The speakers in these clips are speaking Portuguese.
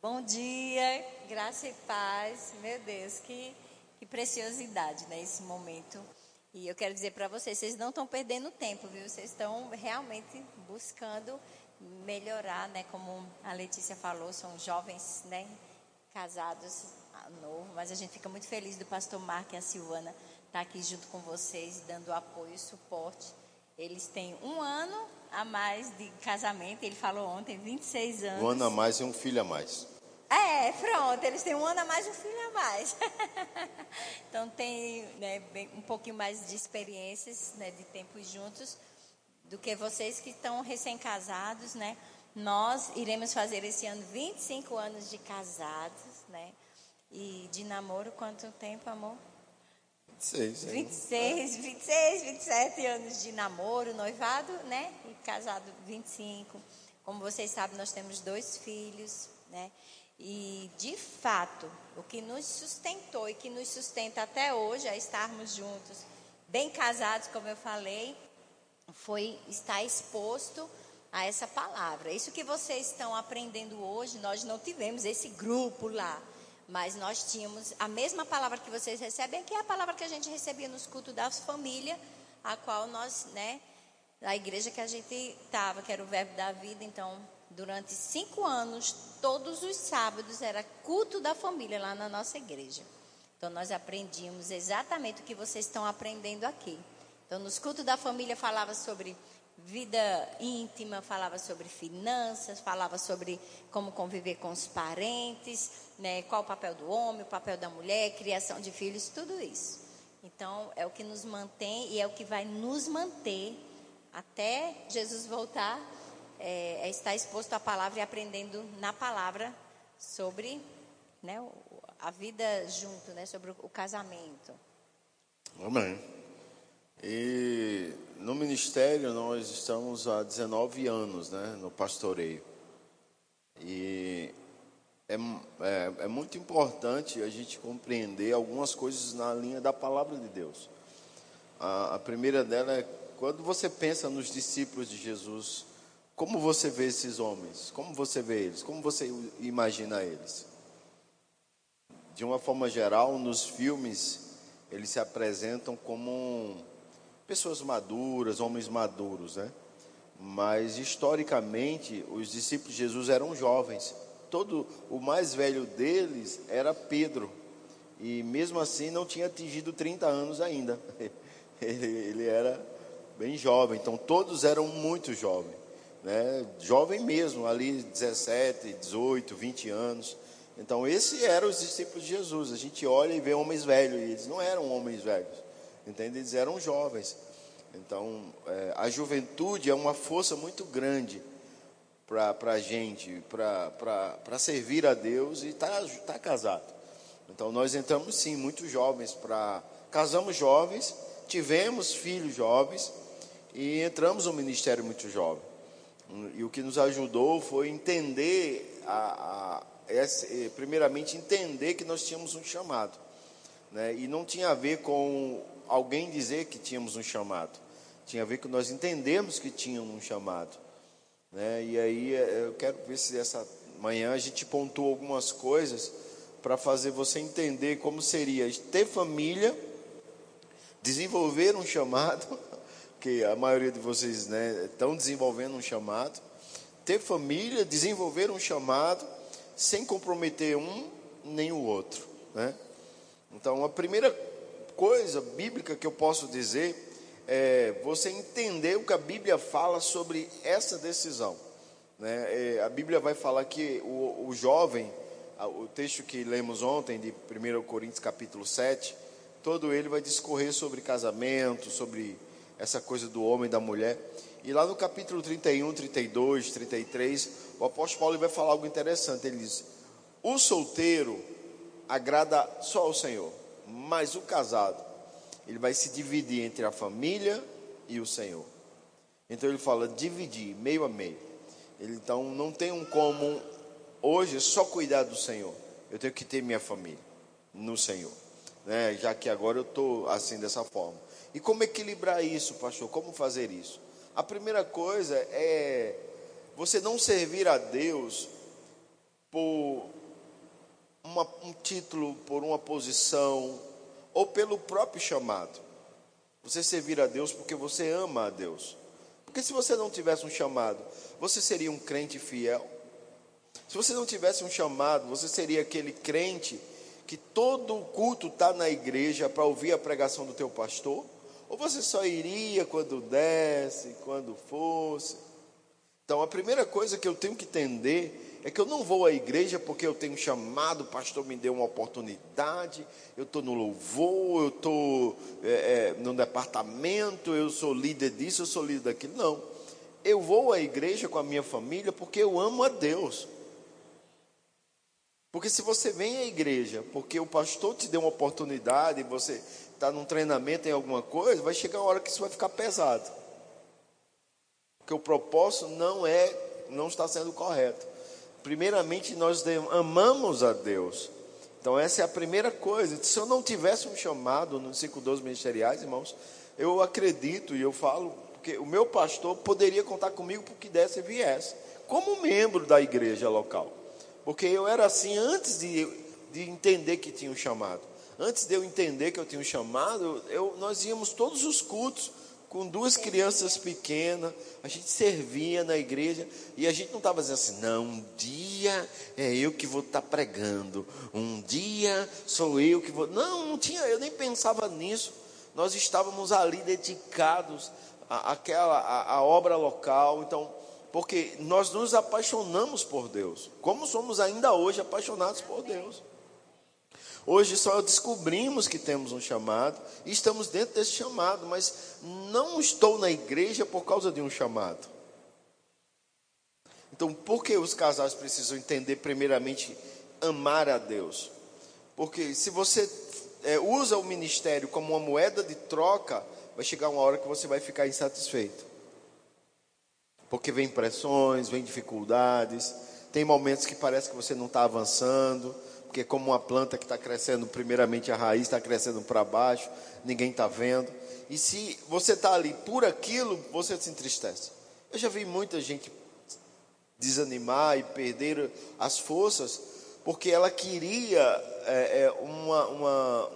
Bom dia, graça e paz. Meu Deus, que, que preciosidade, né, esse momento. E eu quero dizer para vocês, vocês não estão perdendo tempo, viu? Vocês estão realmente buscando melhorar, né? Como a Letícia falou, são jovens, né? Casados ah, novo, mas a gente fica muito feliz do pastor Marco e a Silvana estar tá aqui junto com vocês, dando apoio e suporte. Eles têm um ano a mais de casamento, ele falou ontem, 26 anos. Um ano a mais e um filho a mais. É, pronto, eles têm um ano a mais e um filho a mais. então tem né, bem, um pouquinho mais de experiências, né, de tempos juntos, do que vocês que estão recém-casados, né? Nós iremos fazer esse ano 25 anos de casados, né? E de namoro, quanto tempo, amor? 26. 26, 26, 27 anos de namoro, noivado, né? E casado 25. Como vocês sabem, nós temos dois filhos, né? E, de fato, o que nos sustentou e que nos sustenta até hoje a estarmos juntos, bem casados, como eu falei, foi estar exposto a essa palavra. Isso que vocês estão aprendendo hoje, nós não tivemos esse grupo lá, mas nós tínhamos a mesma palavra que vocês recebem, que é a palavra que a gente recebia nos cultos da família, a qual nós, né, da igreja que a gente estava, que era o verbo da vida, então durante cinco anos, todos os sábados era culto da família lá na nossa igreja. Então nós aprendíamos exatamente o que vocês estão aprendendo aqui. Então nos cultos da família falava sobre vida íntima, falava sobre finanças, falava sobre como conviver com os parentes, né, qual o papel do homem, o papel da mulher, criação de filhos, tudo isso. Então é o que nos mantém e é o que vai nos manter até Jesus voltar é, é estar exposto à palavra e aprendendo na palavra sobre né, a vida junto, né, sobre o casamento. Amém. E no ministério nós estamos há 19 anos, né, no pastoreio. E é, é, é, muito importante a gente compreender algumas coisas na linha da palavra de Deus. A, a primeira dela é quando você pensa nos discípulos de Jesus, como você vê esses homens? Como você vê eles? Como você imagina eles? De uma forma geral, nos filmes, eles se apresentam como pessoas maduras, homens maduros, né? Mas historicamente, os discípulos de Jesus eram jovens. Todo o mais velho deles era Pedro. E mesmo assim não tinha atingido 30 anos ainda. Ele, ele era bem jovem, então todos eram muito jovens né, jovem mesmo, ali 17, 18, 20 anos. Então, esses eram os discípulos de Jesus. A gente olha e vê homens velhos, e eles não eram homens velhos, entende? Eles eram jovens. Então, é, a juventude é uma força muito grande para a gente, para servir a Deus e estar tá, tá casado. Então, nós entramos sim, muito jovens, para casamos jovens, tivemos filhos jovens e entramos no ministério muito jovem. E o que nos ajudou foi entender, a, a, esse, primeiramente, entender que nós tínhamos um chamado. Né? E não tinha a ver com alguém dizer que tínhamos um chamado. Tinha a ver com nós entendermos que tínhamos um chamado. Né? E aí é, eu quero ver se essa manhã a gente pontuou algumas coisas para fazer você entender como seria ter família, desenvolver um chamado que a maioria de vocês né, estão desenvolvendo um chamado, ter família, desenvolver um chamado, sem comprometer um nem o outro. Né? Então, a primeira coisa bíblica que eu posso dizer é você entender o que a Bíblia fala sobre essa decisão. Né? É, a Bíblia vai falar que o, o jovem, o texto que lemos ontem, de 1 Coríntios capítulo 7, todo ele vai discorrer sobre casamento, sobre essa coisa do homem e da mulher. E lá no capítulo 31, 32, 33, o apóstolo Paulo vai falar algo interessante. Ele diz: O solteiro agrada só ao Senhor, mas o casado, ele vai se dividir entre a família e o Senhor. Então ele fala dividir, meio a meio. Ele, então não tem um como hoje só cuidar do Senhor. Eu tenho que ter minha família no Senhor, né? Já que agora eu estou assim dessa forma. E como equilibrar isso, pastor? Como fazer isso? A primeira coisa é você não servir a Deus por uma, um título, por uma posição, ou pelo próprio chamado. Você servir a Deus porque você ama a Deus. Porque se você não tivesse um chamado, você seria um crente fiel? Se você não tivesse um chamado, você seria aquele crente que todo o culto está na igreja para ouvir a pregação do teu pastor? Ou você só iria quando desse, quando fosse? Então, a primeira coisa que eu tenho que entender é que eu não vou à igreja porque eu tenho chamado, o pastor me deu uma oportunidade, eu estou no louvor, eu estou é, é, no departamento, eu sou líder disso, eu sou líder daquilo. Não. Eu vou à igreja com a minha família porque eu amo a Deus. Porque se você vem à igreja porque o pastor te deu uma oportunidade, você está num treinamento em alguma coisa, vai chegar uma hora que isso vai ficar pesado porque o propósito não é, não está sendo correto. Primeiramente, nós amamos a Deus. Então, essa é a primeira coisa. Se eu não tivesse um chamado nos 512 ministeriais, irmãos, eu acredito e eu falo, porque o meu pastor poderia contar comigo por que desse e viesse, como membro da igreja local. Porque eu era assim antes de, de entender que tinha um chamado. Antes de eu entender que eu tinha um chamado, eu, nós íamos todos os cultos com duas crianças pequenas, a gente servia na igreja e a gente não estava dizendo assim, não, um dia é eu que vou estar tá pregando, um dia sou eu que vou. Não, não tinha, eu nem pensava nisso. Nós estávamos ali dedicados à, àquela, à, à obra local, então, porque nós nos apaixonamos por Deus, como somos ainda hoje apaixonados por Deus. Hoje só descobrimos que temos um chamado e estamos dentro desse chamado, mas não estou na igreja por causa de um chamado. Então, por que os casais precisam entender, primeiramente, amar a Deus? Porque se você é, usa o ministério como uma moeda de troca, vai chegar uma hora que você vai ficar insatisfeito. Porque vem pressões, vem dificuldades, tem momentos que parece que você não está avançando porque como uma planta que está crescendo, primeiramente a raiz está crescendo para baixo, ninguém está vendo. E se você está ali por aquilo, você se entristece. Eu já vi muita gente desanimar e perder as forças, porque ela queria é, é, uma, uma,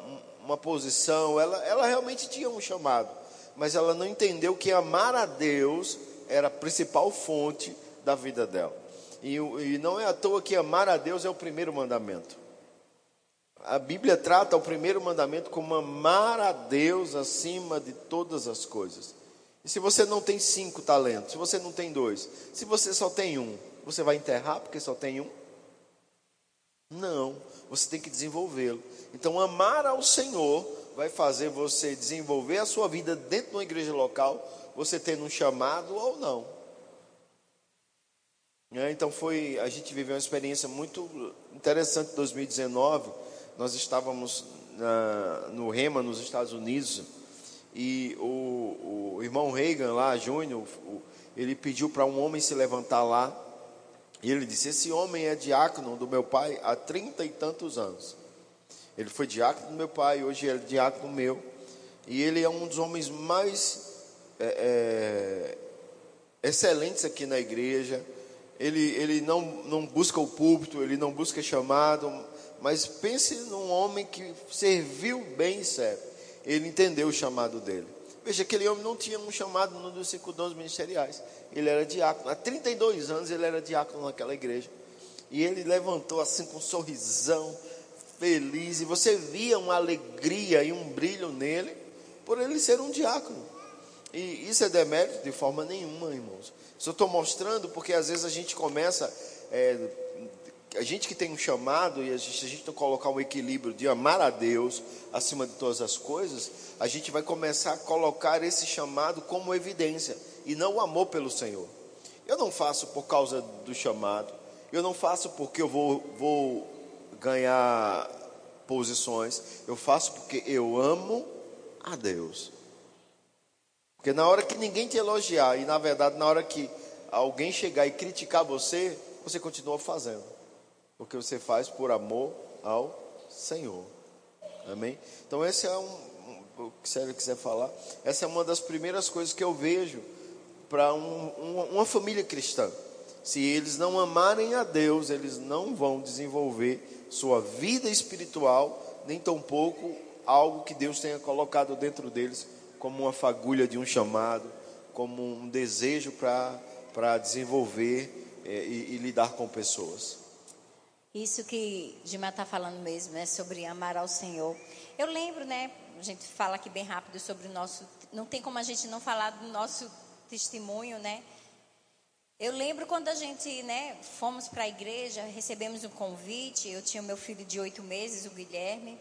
uma posição, ela, ela realmente tinha um chamado, mas ela não entendeu que amar a Deus era a principal fonte da vida dela. E, e não é à toa que amar a Deus é o primeiro mandamento. A Bíblia trata o primeiro mandamento como amar a Deus acima de todas as coisas. E se você não tem cinco talentos, se você não tem dois, se você só tem um, você vai enterrar porque só tem um? Não, você tem que desenvolvê-lo. Então, amar ao Senhor vai fazer você desenvolver a sua vida dentro de uma igreja local, você tendo um chamado ou não. É, então foi, a gente viveu uma experiência muito interessante em 2019 nós estávamos na, no Rema, nos Estados Unidos, e o, o irmão Reagan lá, Júnior, ele pediu para um homem se levantar lá, e ele disse: Esse homem é diácono do meu pai há trinta e tantos anos. Ele foi diácono do meu pai, hoje ele é diácono meu, e ele é um dos homens mais é, é, excelentes aqui na igreja. Ele, ele não, não busca o púlpito, ele não busca chamado, mas pense num homem que serviu bem serve. Ele entendeu o chamado dele. Veja, aquele homem não tinha um chamado no dos cinco dons ministeriais. Ele era diácono. Há 32 anos ele era diácono naquela igreja. E ele levantou assim com um sorrisão, feliz. E você via uma alegria e um brilho nele, por ele ser um diácono. E isso é demérito de forma nenhuma, irmãos. Só estou mostrando porque às vezes a gente começa é, a gente que tem um chamado e a gente, a gente não colocar um equilíbrio de amar a Deus acima de todas as coisas, a gente vai começar a colocar esse chamado como evidência e não o amor pelo Senhor. Eu não faço por causa do chamado, eu não faço porque eu vou, vou ganhar posições, eu faço porque eu amo a Deus. Porque na hora que ninguém te elogiar, e na verdade na hora que alguém chegar e criticar você, você continua fazendo porque você faz por amor ao Senhor. Amém? Então, esse é um. O que você quiser falar, essa é uma das primeiras coisas que eu vejo para um, uma família cristã. Se eles não amarem a Deus, eles não vão desenvolver sua vida espiritual, nem tampouco algo que Deus tenha colocado dentro deles como uma fagulha de um chamado, como um desejo para desenvolver é, e, e, lidar com pessoas. Isso que Gima está falando mesmo, né, sobre amar ao Senhor. Eu lembro, né, a gente fala aqui bem rápido sobre o nosso, não tem como a gente não falar do nosso testemunho, né? Eu lembro quando a gente, né, fomos para a igreja, recebemos um convite. Eu tinha meu filho de oito meses, o Guilherme,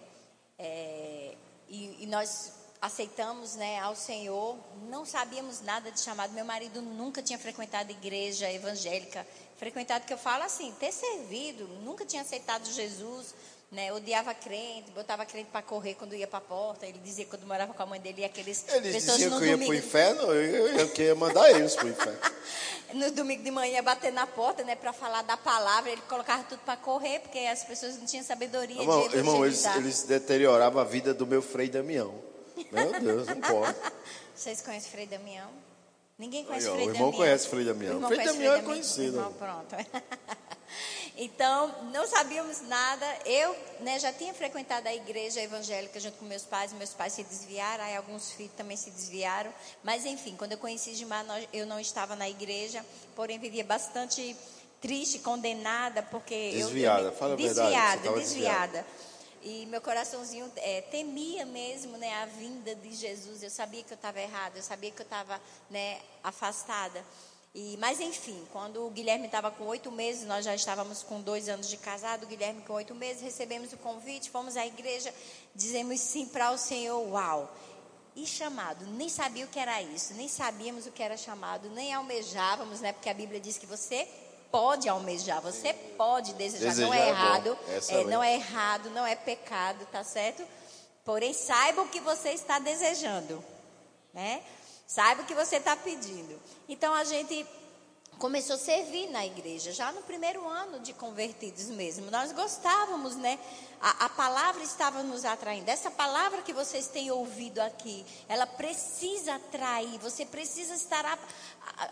é, e, e, nós aceitamos, né, ao Senhor. Não sabíamos nada de chamado. Meu marido nunca tinha frequentado igreja evangélica, frequentado que eu falo assim, ter servido, nunca tinha aceitado Jesus né, odiava crente, botava crente para correr quando ia para a porta. Ele dizia que quando morava com a mãe dele, aqueles Eles pessoas diziam que eu ia para o inferno, eu, eu, eu ia mandar eles para o inferno. no domingo de manhã ia bater na porta, né, para falar da palavra, ele colocava tudo para correr, porque as pessoas não tinham sabedoria irmão, de Irmão, eles, eles deterioravam a vida do meu Frei Damião. Meu Deus, não pode. Vocês conhecem o Frei Damião? Ninguém conhece o Frei Damião. O irmão conhece o Frei Damião. O Frei Damião é conhecido. Irmão, pronto. Então, não sabíamos nada. Eu né, já tinha frequentado a igreja evangélica junto com meus pais. Meus pais se desviaram, aí alguns filhos também se desviaram. Mas, enfim, quando eu conheci Gilmar, eu não estava na igreja, porém vivia bastante triste, condenada, porque desviada, eu, fala desviada, a verdade, desviada. E meu coraçãozinho é, temia mesmo né, a vinda de Jesus. Eu sabia que eu estava errada, eu sabia que eu estava né, afastada. E, mas enfim, quando o Guilherme estava com oito meses, nós já estávamos com dois anos de casado, o Guilherme com oito meses, recebemos o convite, fomos à igreja, dizemos sim para o Senhor, uau. E chamado, nem sabia o que era isso, nem sabíamos o que era chamado, nem almejávamos, né? Porque a Bíblia diz que você pode almejar, você pode desejar, desejar não é, é errado, é, não é errado, não é pecado, tá certo? Porém, saiba o que você está desejando, né? Saiba o que você está pedindo. Então a gente começou a servir na igreja, já no primeiro ano de convertidos mesmo. Nós gostávamos, né? A, a, palavra estava nos atraindo. Essa palavra que vocês têm ouvido aqui, ela precisa atrair. Você precisa estar. A,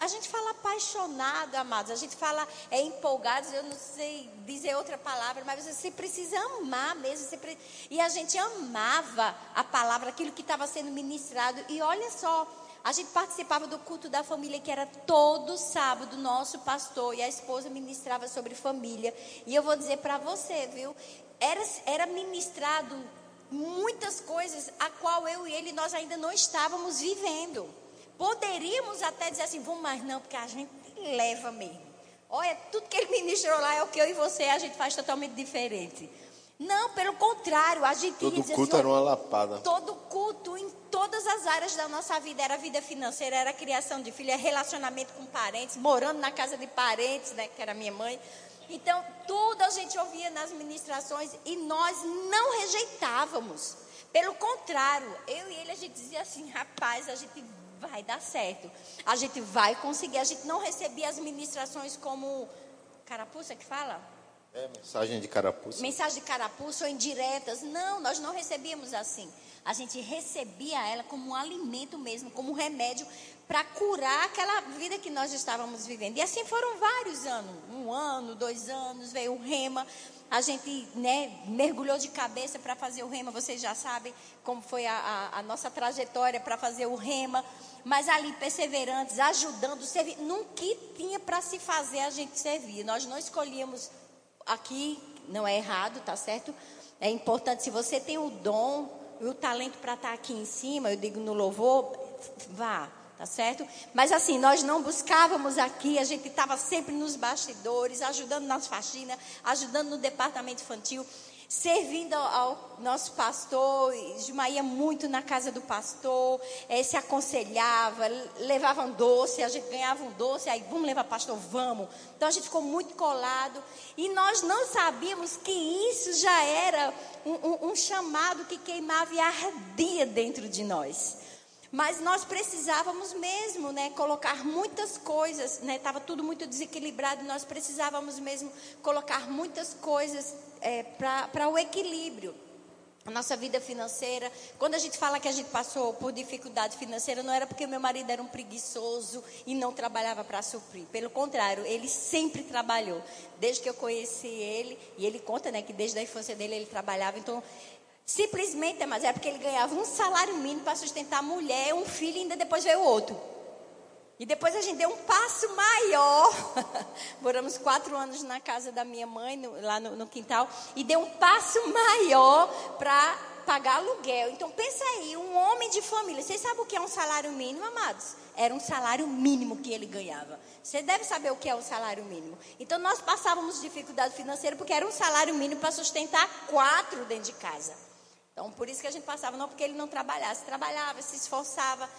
a, gente fala apaixonado, amados. A gente fala é empolgado. Eu não sei dizer outra palavra, mas você precisa amar mesmo. Pre... E a gente amava a palavra, aquilo que estava sendo ministrado. E olha só a gente participava do culto da família, que era todo sábado, nosso pastor e a esposa ministrava sobre família. E eu vou dizer para você, viu? Era, era ministrado muitas coisas a qual eu e ele nós ainda não estávamos vivendo. Poderíamos até dizer assim, vamos mais não, porque a gente leva mesmo. Olha, tudo que ele ministrou lá é o que eu e você a gente faz totalmente diferente. Não, pelo contrário, a gente Todo culto assim, era uma lapada. Todo culto em todas as áreas da nossa vida, era vida financeira, era criação de filho, era relacionamento com parentes, morando na casa de parentes, né, que era minha mãe. Então, tudo a gente ouvia nas ministrações e nós não rejeitávamos. Pelo contrário, eu e ele a gente dizia assim, rapaz, a gente vai dar certo. A gente vai conseguir. A gente não recebia as ministrações como carapuça que fala? É, mensagem de carapuça. Mensagem de carapuça ou indiretas. Não, nós não recebíamos assim. A gente recebia ela como um alimento mesmo, como um remédio para curar aquela vida que nós estávamos vivendo. E assim foram vários anos. Um ano, dois anos, veio o rema. A gente né, mergulhou de cabeça para fazer o rema. Vocês já sabem como foi a, a, a nossa trajetória para fazer o rema. Mas ali, perseverantes, ajudando, servir. Num que tinha para se fazer, a gente servia. Nós não escolhíamos aqui não é errado, tá certo? É importante, se você tem o dom e o talento para estar tá aqui em cima, eu digo no louvor, vá, tá certo? Mas assim, nós não buscávamos aqui, a gente estava sempre nos bastidores, ajudando nas faxinas, ajudando no departamento infantil servindo ao nosso pastor, Ismael ia muito na casa do pastor, é, se aconselhava, levavam doce, a gente ganhava um doce, aí vamos levar pastor, vamos. Então a gente ficou muito colado e nós não sabíamos que isso já era um, um, um chamado que queimava e ardia dentro de nós. Mas nós precisávamos mesmo, né, colocar muitas coisas, né, estava tudo muito desequilibrado, nós precisávamos mesmo colocar muitas coisas é, para o equilíbrio. a nossa vida financeira. Quando a gente fala que a gente passou por dificuldade financeira, não era porque meu marido era um preguiçoso e não trabalhava para suprir. Pelo contrário, ele sempre trabalhou. Desde que eu conheci ele, e ele conta, né, que desde a infância dele ele trabalhava. Então, simplesmente, mas é porque ele ganhava um salário mínimo para sustentar a mulher, um filho e ainda depois veio outro. E depois a gente deu um passo maior. Moramos quatro anos na casa da minha mãe, no, lá no, no, quintal. E deu um passo maior para pagar aluguel. Então pensa aí, um homem de família. Vocês sabem o que é um salário mínimo, amados? Era um salário mínimo que ele ganhava. Você deve saber o que é o salário mínimo. Então nós passávamos dificuldade financeira porque era um salário mínimo para sustentar quatro dentro de casa. Então por isso que a gente passava, não porque ele não trabalhasse, trabalhava, se esforçava.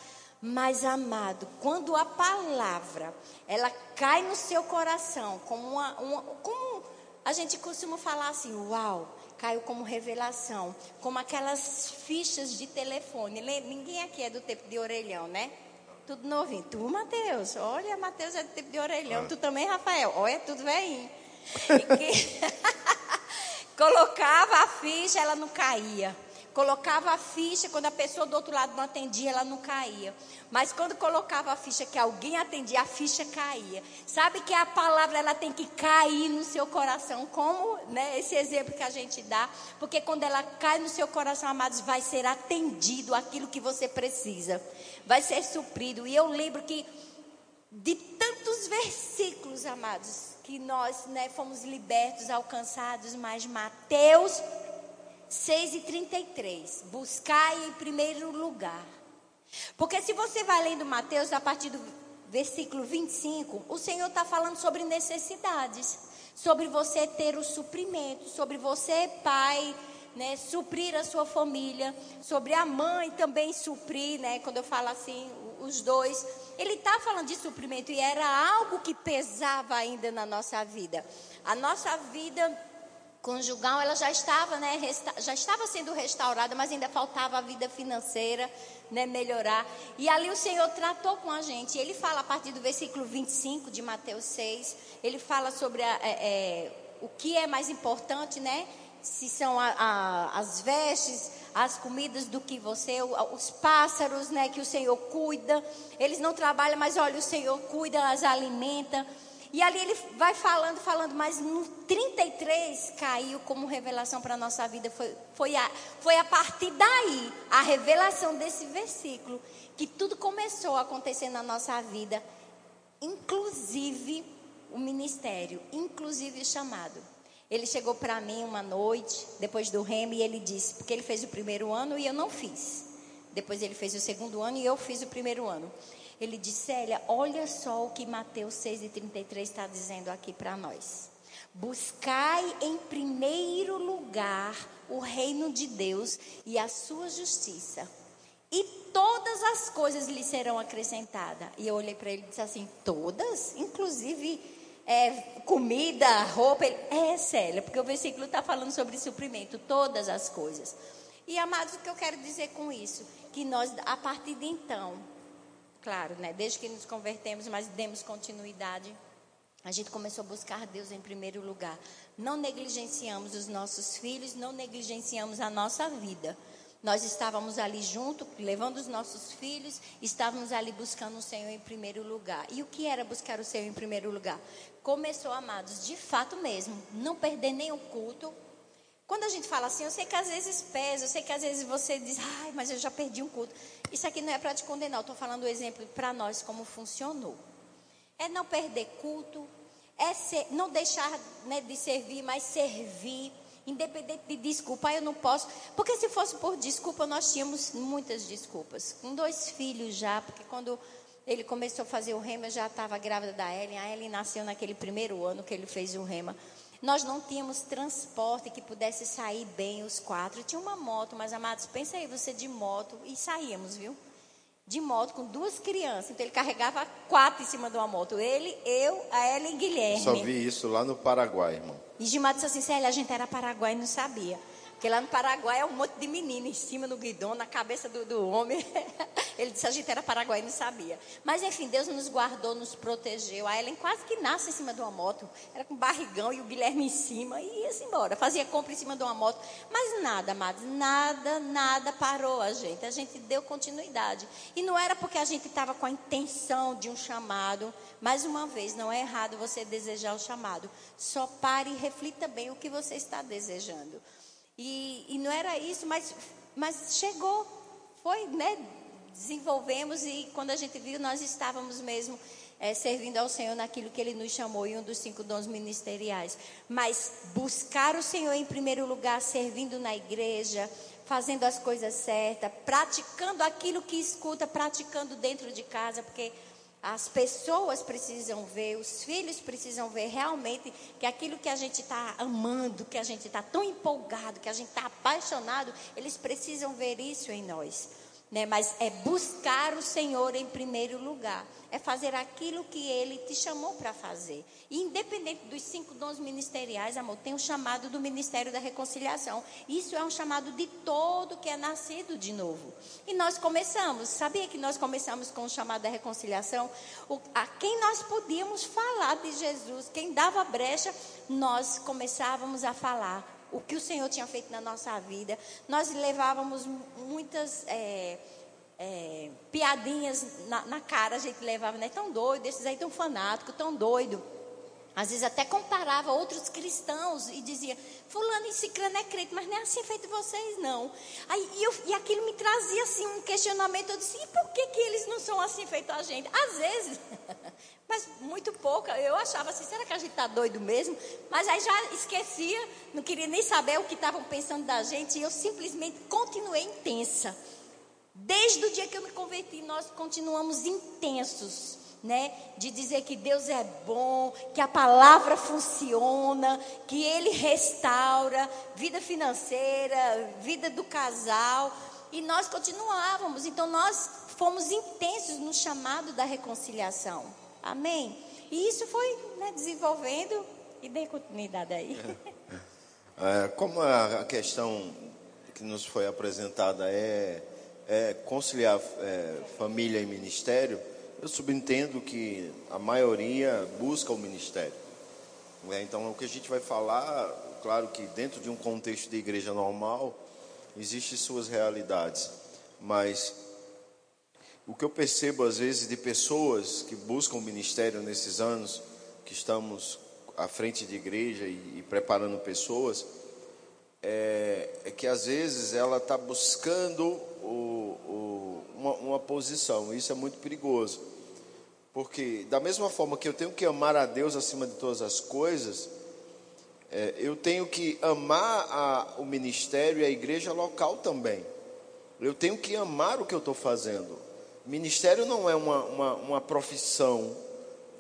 Mas, amado, quando a palavra ela cai no seu coração, como, uma, uma, como a gente costuma falar assim, uau, caiu como revelação, como aquelas fichas de telefone. Ninguém aqui é do tempo de orelhão, né? Tudo novinho. Tu, Mateus, olha, Mateus é do tempo de orelhão. Ah. Tu também, Rafael, olha, tudo velhinho. Que... Colocava a ficha, ela não caía. Colocava a ficha, quando a pessoa do outro lado não atendia, ela não caía. Mas quando colocava a ficha que alguém atendia, a ficha caía. Sabe que a palavra ela tem que cair no seu coração, como né, esse exemplo que a gente dá. Porque quando ela cai no seu coração, amados, vai ser atendido aquilo que você precisa. Vai ser suprido. E eu lembro que de tantos versículos, amados, que nós né, fomos libertos, alcançados, mas Mateus 6 e 33. Buscai em primeiro lugar. Porque se você vai lendo Mateus a partir do versículo 25, o Senhor está falando sobre necessidades, sobre você ter o suprimento, sobre você, pai, né, suprir a sua família, sobre a mãe também suprir, né, quando eu falo assim, os dois. Ele está falando de suprimento e era algo que pesava ainda na nossa vida. A nossa vida conjugal, ela já estava, né, já estava sendo restaurada, mas ainda faltava a vida financeira, né, melhorar. E ali o Senhor tratou com a gente. Ele fala a partir do versículo 25 de Mateus 6, ele fala sobre a, é, é, o que é mais importante, né? Se são a, a, as vestes, as comidas do que você, os pássaros, né, que o Senhor cuida. Eles não trabalham, mas olha, o Senhor cuida, as alimenta. E ali ele vai falando, falando, mas no 33 caiu como revelação para a nossa vida. Foi, foi, a, foi a partir daí, a revelação desse versículo, que tudo começou a acontecer na nossa vida, inclusive o ministério, inclusive o chamado. Ele chegou para mim uma noite, depois do remo, e ele disse, porque ele fez o primeiro ano e eu não fiz. Depois ele fez o segundo ano e eu fiz o primeiro ano. Ele disse: Célia, olha só o que Mateus 6,33 está dizendo aqui para nós. Buscai em primeiro lugar o reino de Deus e a sua justiça, e todas as coisas lhe serão acrescentadas. E eu olhei para ele e disse assim: Todas? Inclusive é, comida, roupa. Ele, é, Célia, porque o versículo está falando sobre suprimento, todas as coisas. E amados, o que eu quero dizer com isso? Que nós, a partir de então, claro, né? Desde que nos convertemos, mas demos continuidade. A gente começou a buscar Deus em primeiro lugar. Não negligenciamos os nossos filhos, não negligenciamos a nossa vida. Nós estávamos ali junto, levando os nossos filhos, estávamos ali buscando o Senhor em primeiro lugar. E o que era buscar o Senhor em primeiro lugar? Começou, amados, de fato mesmo, não perder nenhum culto, quando a gente fala assim, eu sei que às vezes pesa, eu sei que às vezes você diz, ai, mas eu já perdi um culto. Isso aqui não é para te condenar, eu estou falando o exemplo para nós como funcionou. É não perder culto, é ser, não deixar né, de servir, mas servir, independente de desculpa, eu não posso. Porque se fosse por desculpa, nós tínhamos muitas desculpas. Com dois filhos já, porque quando ele começou a fazer o rema, eu já estava grávida da Ellen. A Ellen nasceu naquele primeiro ano que ele fez o rema. Nós não tínhamos transporte que pudesse sair bem os quatro. Tinha uma moto, mas amados, pensa aí você de moto e saíamos, viu? De moto com duas crianças. Então ele carregava quatro em cima de uma moto. Ele, eu, a Ellen e Guilherme. Só vi isso lá no Paraguai, irmão. E Gilmar disse assim, Célia, a gente era Paraguai e não sabia. Porque lá no Paraguai é um monte de menino em cima do guidão, na cabeça do, do homem. Ele disse, a gente era paraguai e não sabia. Mas enfim, Deus nos guardou, nos protegeu. A Ellen quase que nasce em cima de uma moto. Era com barrigão e o Guilherme em cima e ia-se embora. Fazia compra em cima de uma moto. Mas nada, amados, nada, nada parou a gente. A gente deu continuidade. E não era porque a gente estava com a intenção de um chamado. Mais uma vez, não é errado você desejar o chamado. Só pare e reflita bem o que você está desejando. E, e não era isso, mas, mas chegou, foi, né? Desenvolvemos e quando a gente viu, nós estávamos mesmo é, servindo ao Senhor naquilo que Ele nos chamou em um dos cinco dons ministeriais. Mas buscar o Senhor em primeiro lugar, servindo na igreja, fazendo as coisas certas, praticando aquilo que escuta, praticando dentro de casa, porque as pessoas precisam ver, os filhos precisam ver realmente que aquilo que a gente está amando, que a gente está tão empolgado, que a gente está apaixonado, eles precisam ver isso em nós. Né? Mas é buscar o Senhor em primeiro lugar. É fazer aquilo que Ele te chamou para fazer. E independente dos cinco dons ministeriais, amor, tem um chamado do Ministério da Reconciliação. Isso é um chamado de todo que é nascido de novo. E nós começamos, sabia que nós começamos com o chamado da reconciliação? O, a quem nós podíamos falar de Jesus, quem dava brecha, nós começávamos a falar o que o Senhor tinha feito na nossa vida. Nós levávamos muitas é, é, piadinhas na, na, cara, a gente levava, né? Tão doido, esses aí tão fanático, tão doido. Às vezes até comparava outros cristãos e dizia, fulano e ciclano é crente, mas não é assim feito vocês, não. Aí, e, eu, e aquilo me trazia assim um questionamento, eu disse, e por que, que eles não são assim feito a gente? Às vezes, mas muito pouca, eu achava assim, será que a gente está doido mesmo? Mas aí já esquecia, não queria nem saber o que estavam pensando da gente, e eu simplesmente continuei intensa. Desde o dia que eu me converti, nós continuamos intensos né, de dizer que Deus é bom, que a palavra funciona, que Ele restaura vida financeira, vida do casal, e nós continuávamos. Então nós fomos intensos no chamado da reconciliação. Amém? E isso foi né, desenvolvendo e dei continuidade aí. É, como a questão que nos foi apresentada é, é conciliar é, família e ministério, eu subentendo que a maioria busca o ministério. Né? Então, o que a gente vai falar, claro que dentro de um contexto de igreja normal, existem suas realidades, mas o que eu percebo às vezes de pessoas que buscam o ministério nesses anos que estamos à frente de igreja e, e preparando pessoas, é, é, que às vezes ela está buscando o, o, uma, uma posição, isso é muito perigoso. Porque, da mesma forma que eu tenho que amar a Deus acima de todas as coisas, é, eu tenho que amar a, o ministério e a igreja local também. Eu tenho que amar o que eu estou fazendo. Ministério não é uma, uma, uma profissão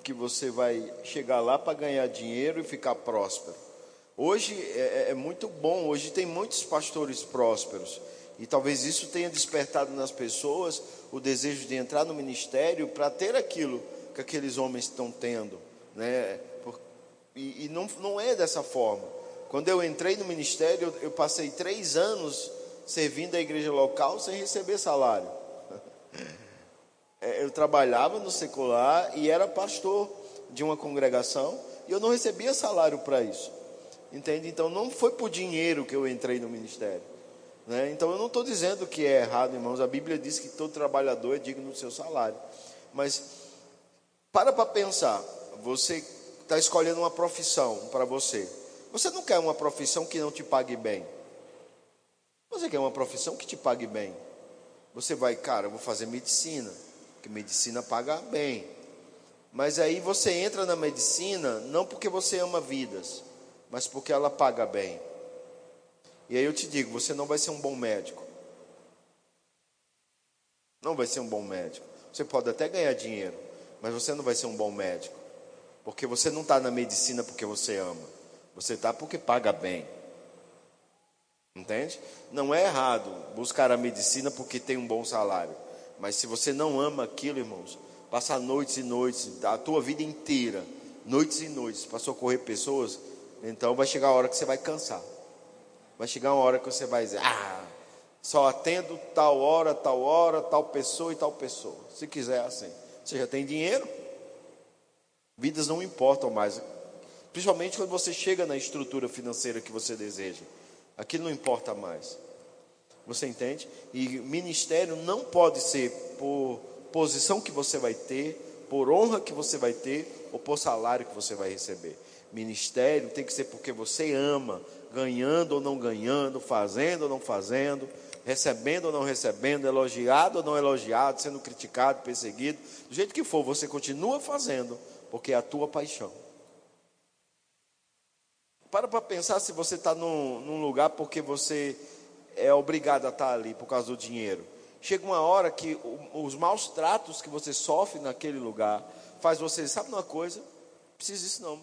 que você vai chegar lá para ganhar dinheiro e ficar próspero. Hoje é, é, é muito bom, hoje tem muitos pastores prósperos. E talvez isso tenha despertado nas pessoas o desejo de entrar no ministério para ter aquilo que aqueles homens estão tendo. Né? E, e não, não é dessa forma. Quando eu entrei no ministério, eu, eu passei três anos servindo a igreja local sem receber salário. É, eu trabalhava no secular e era pastor de uma congregação e eu não recebia salário para isso. Entende? Então não foi por dinheiro que eu entrei no ministério. Né? Então eu não estou dizendo que é errado, irmãos. A Bíblia diz que todo trabalhador é digno do seu salário. Mas para para pensar. Você está escolhendo uma profissão para você. Você não quer uma profissão que não te pague bem. Você quer uma profissão que te pague bem. Você vai, cara, eu vou fazer medicina, porque medicina paga bem. Mas aí você entra na medicina não porque você ama vidas, mas porque ela paga bem. E aí eu te digo, você não vai ser um bom médico. Não vai ser um bom médico. Você pode até ganhar dinheiro, mas você não vai ser um bom médico. Porque você não está na medicina porque você ama. Você está porque paga bem. Entende? Não é errado buscar a medicina porque tem um bom salário. Mas se você não ama aquilo, irmãos, passar noites e noites, a tua vida inteira, noites e noites, para socorrer pessoas, então vai chegar a hora que você vai cansar. Vai chegar uma hora que você vai dizer: Ah, Só atendo tal hora, tal hora, tal pessoa e tal pessoa. Se quiser assim. Você já tem dinheiro? Vidas não importam mais. Principalmente quando você chega na estrutura financeira que você deseja. Aquilo não importa mais. Você entende? E ministério não pode ser por posição que você vai ter, por honra que você vai ter ou por salário que você vai receber. Ministério tem que ser porque você ama, ganhando ou não ganhando, fazendo ou não fazendo, recebendo ou não recebendo, elogiado ou não elogiado, sendo criticado, perseguido, do jeito que for, você continua fazendo, porque é a tua paixão. Para para pensar se você está num, num, lugar porque você é obrigado a estar ali por causa do dinheiro. Chega uma hora que os maus tratos que você sofre naquele lugar faz você, sabe uma coisa? Precisa disso não.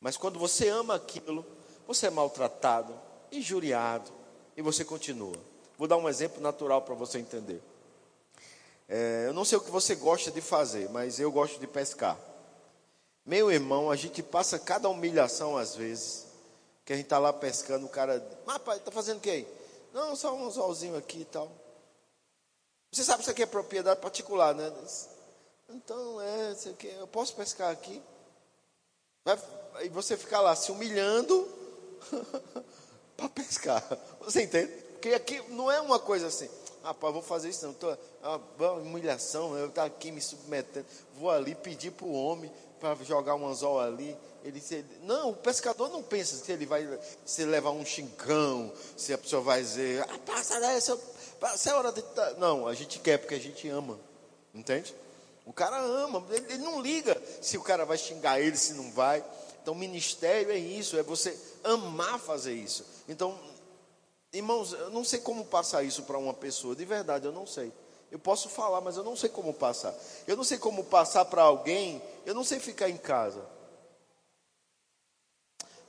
Mas quando você ama aquilo, você é maltratado, injuriado, e você continua. Vou dar um exemplo natural para você entender. É, eu não sei o que você gosta de fazer, mas eu gosto de pescar. Meu irmão, a gente passa cada humilhação às vezes, que a gente está lá pescando, o cara, rapaz, está fazendo o que aí? Não, só um anzolzinho aqui e tal. Você sabe que isso aqui é propriedade particular, né? Então, é, isso aqui, eu posso pescar aqui? e você ficar lá se humilhando para pescar. Você entende? Porque aqui não é uma coisa assim, rapaz, vou fazer isso não, tô, ah, uma humilhação, eu estou aqui me submetendo, vou ali pedir para o homem para jogar um anzol ali. Ele, se, não, o pescador não pensa se ele vai se levar um chincão, se a pessoa vai dizer, ah, passa dessa, passa é hora de. Não, a gente quer porque a gente ama, entende? O cara ama, ele, ele não liga se o cara vai xingar ele, se não vai. Então, ministério é isso, é você amar fazer isso. Então, irmãos, eu não sei como passar isso para uma pessoa, de verdade, eu não sei. Eu posso falar, mas eu não sei como passar. Eu não sei como passar para alguém, eu não sei ficar em casa.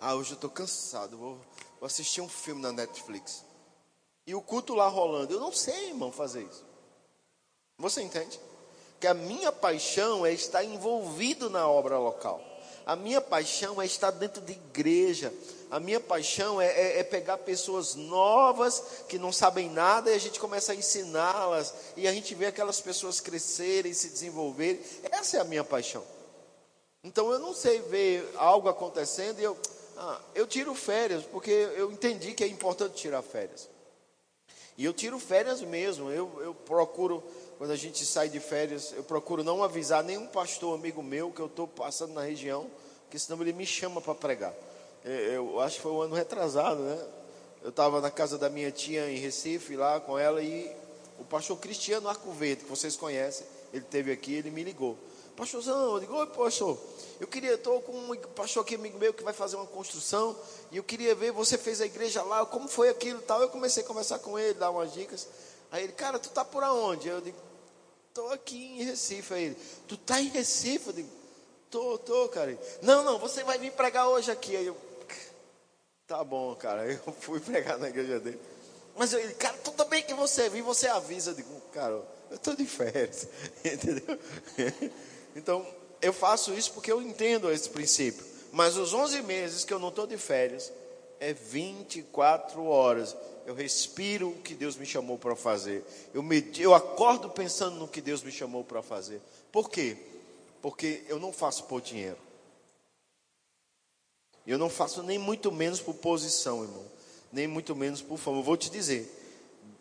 Ah, hoje eu estou cansado, vou, vou assistir um filme na Netflix. E o culto lá rolando. Eu não sei, irmão, fazer isso. Você entende? Que a minha paixão é estar envolvido na obra local. A minha paixão é estar dentro de igreja. A minha paixão é, é, é pegar pessoas novas que não sabem nada e a gente começa a ensiná-las e a gente vê aquelas pessoas crescerem, se desenvolverem. Essa é a minha paixão. Então eu não sei ver algo acontecendo e eu, ah, eu tiro férias porque eu entendi que é importante tirar férias. E eu tiro férias mesmo. Eu, eu procuro quando a gente sai de férias, eu procuro não avisar nenhum pastor amigo meu que eu estou passando na região, porque senão ele me chama para pregar. É, eu acho que foi um ano retrasado, né? Eu estava na casa da minha tia em Recife, lá com ela, e o pastor Cristiano Arcoverde, que vocês conhecem, ele teve aqui, ele me ligou. Pastorzão, eu digo, oi pastor, eu queria, estou com um pastor aqui amigo meu que vai fazer uma construção, e eu queria ver, você fez a igreja lá, como foi aquilo e tal. Eu comecei a conversar com ele, dar umas dicas. Aí ele, cara, tu tá por aonde? Eu digo, Estou aqui em Recife. Aí ele, tu tá em Recife? Eu digo, tô, tô, cara. Não, não, você vai vir pregar hoje aqui. Aí eu, tá bom, cara. Eu fui pregar na igreja dele. Mas ele, cara, tudo bem que você vir, você avisa. Eu digo, cara, eu estou de férias. Entendeu? Então, eu faço isso porque eu entendo esse princípio. Mas os 11 meses que eu não estou de férias, é 24 horas eu respiro o que Deus me chamou para fazer. Eu, me, eu acordo pensando no que Deus me chamou para fazer. Por quê? Porque eu não faço por dinheiro. Eu não faço nem muito menos por posição, irmão. Nem muito menos por fama. Eu vou te dizer.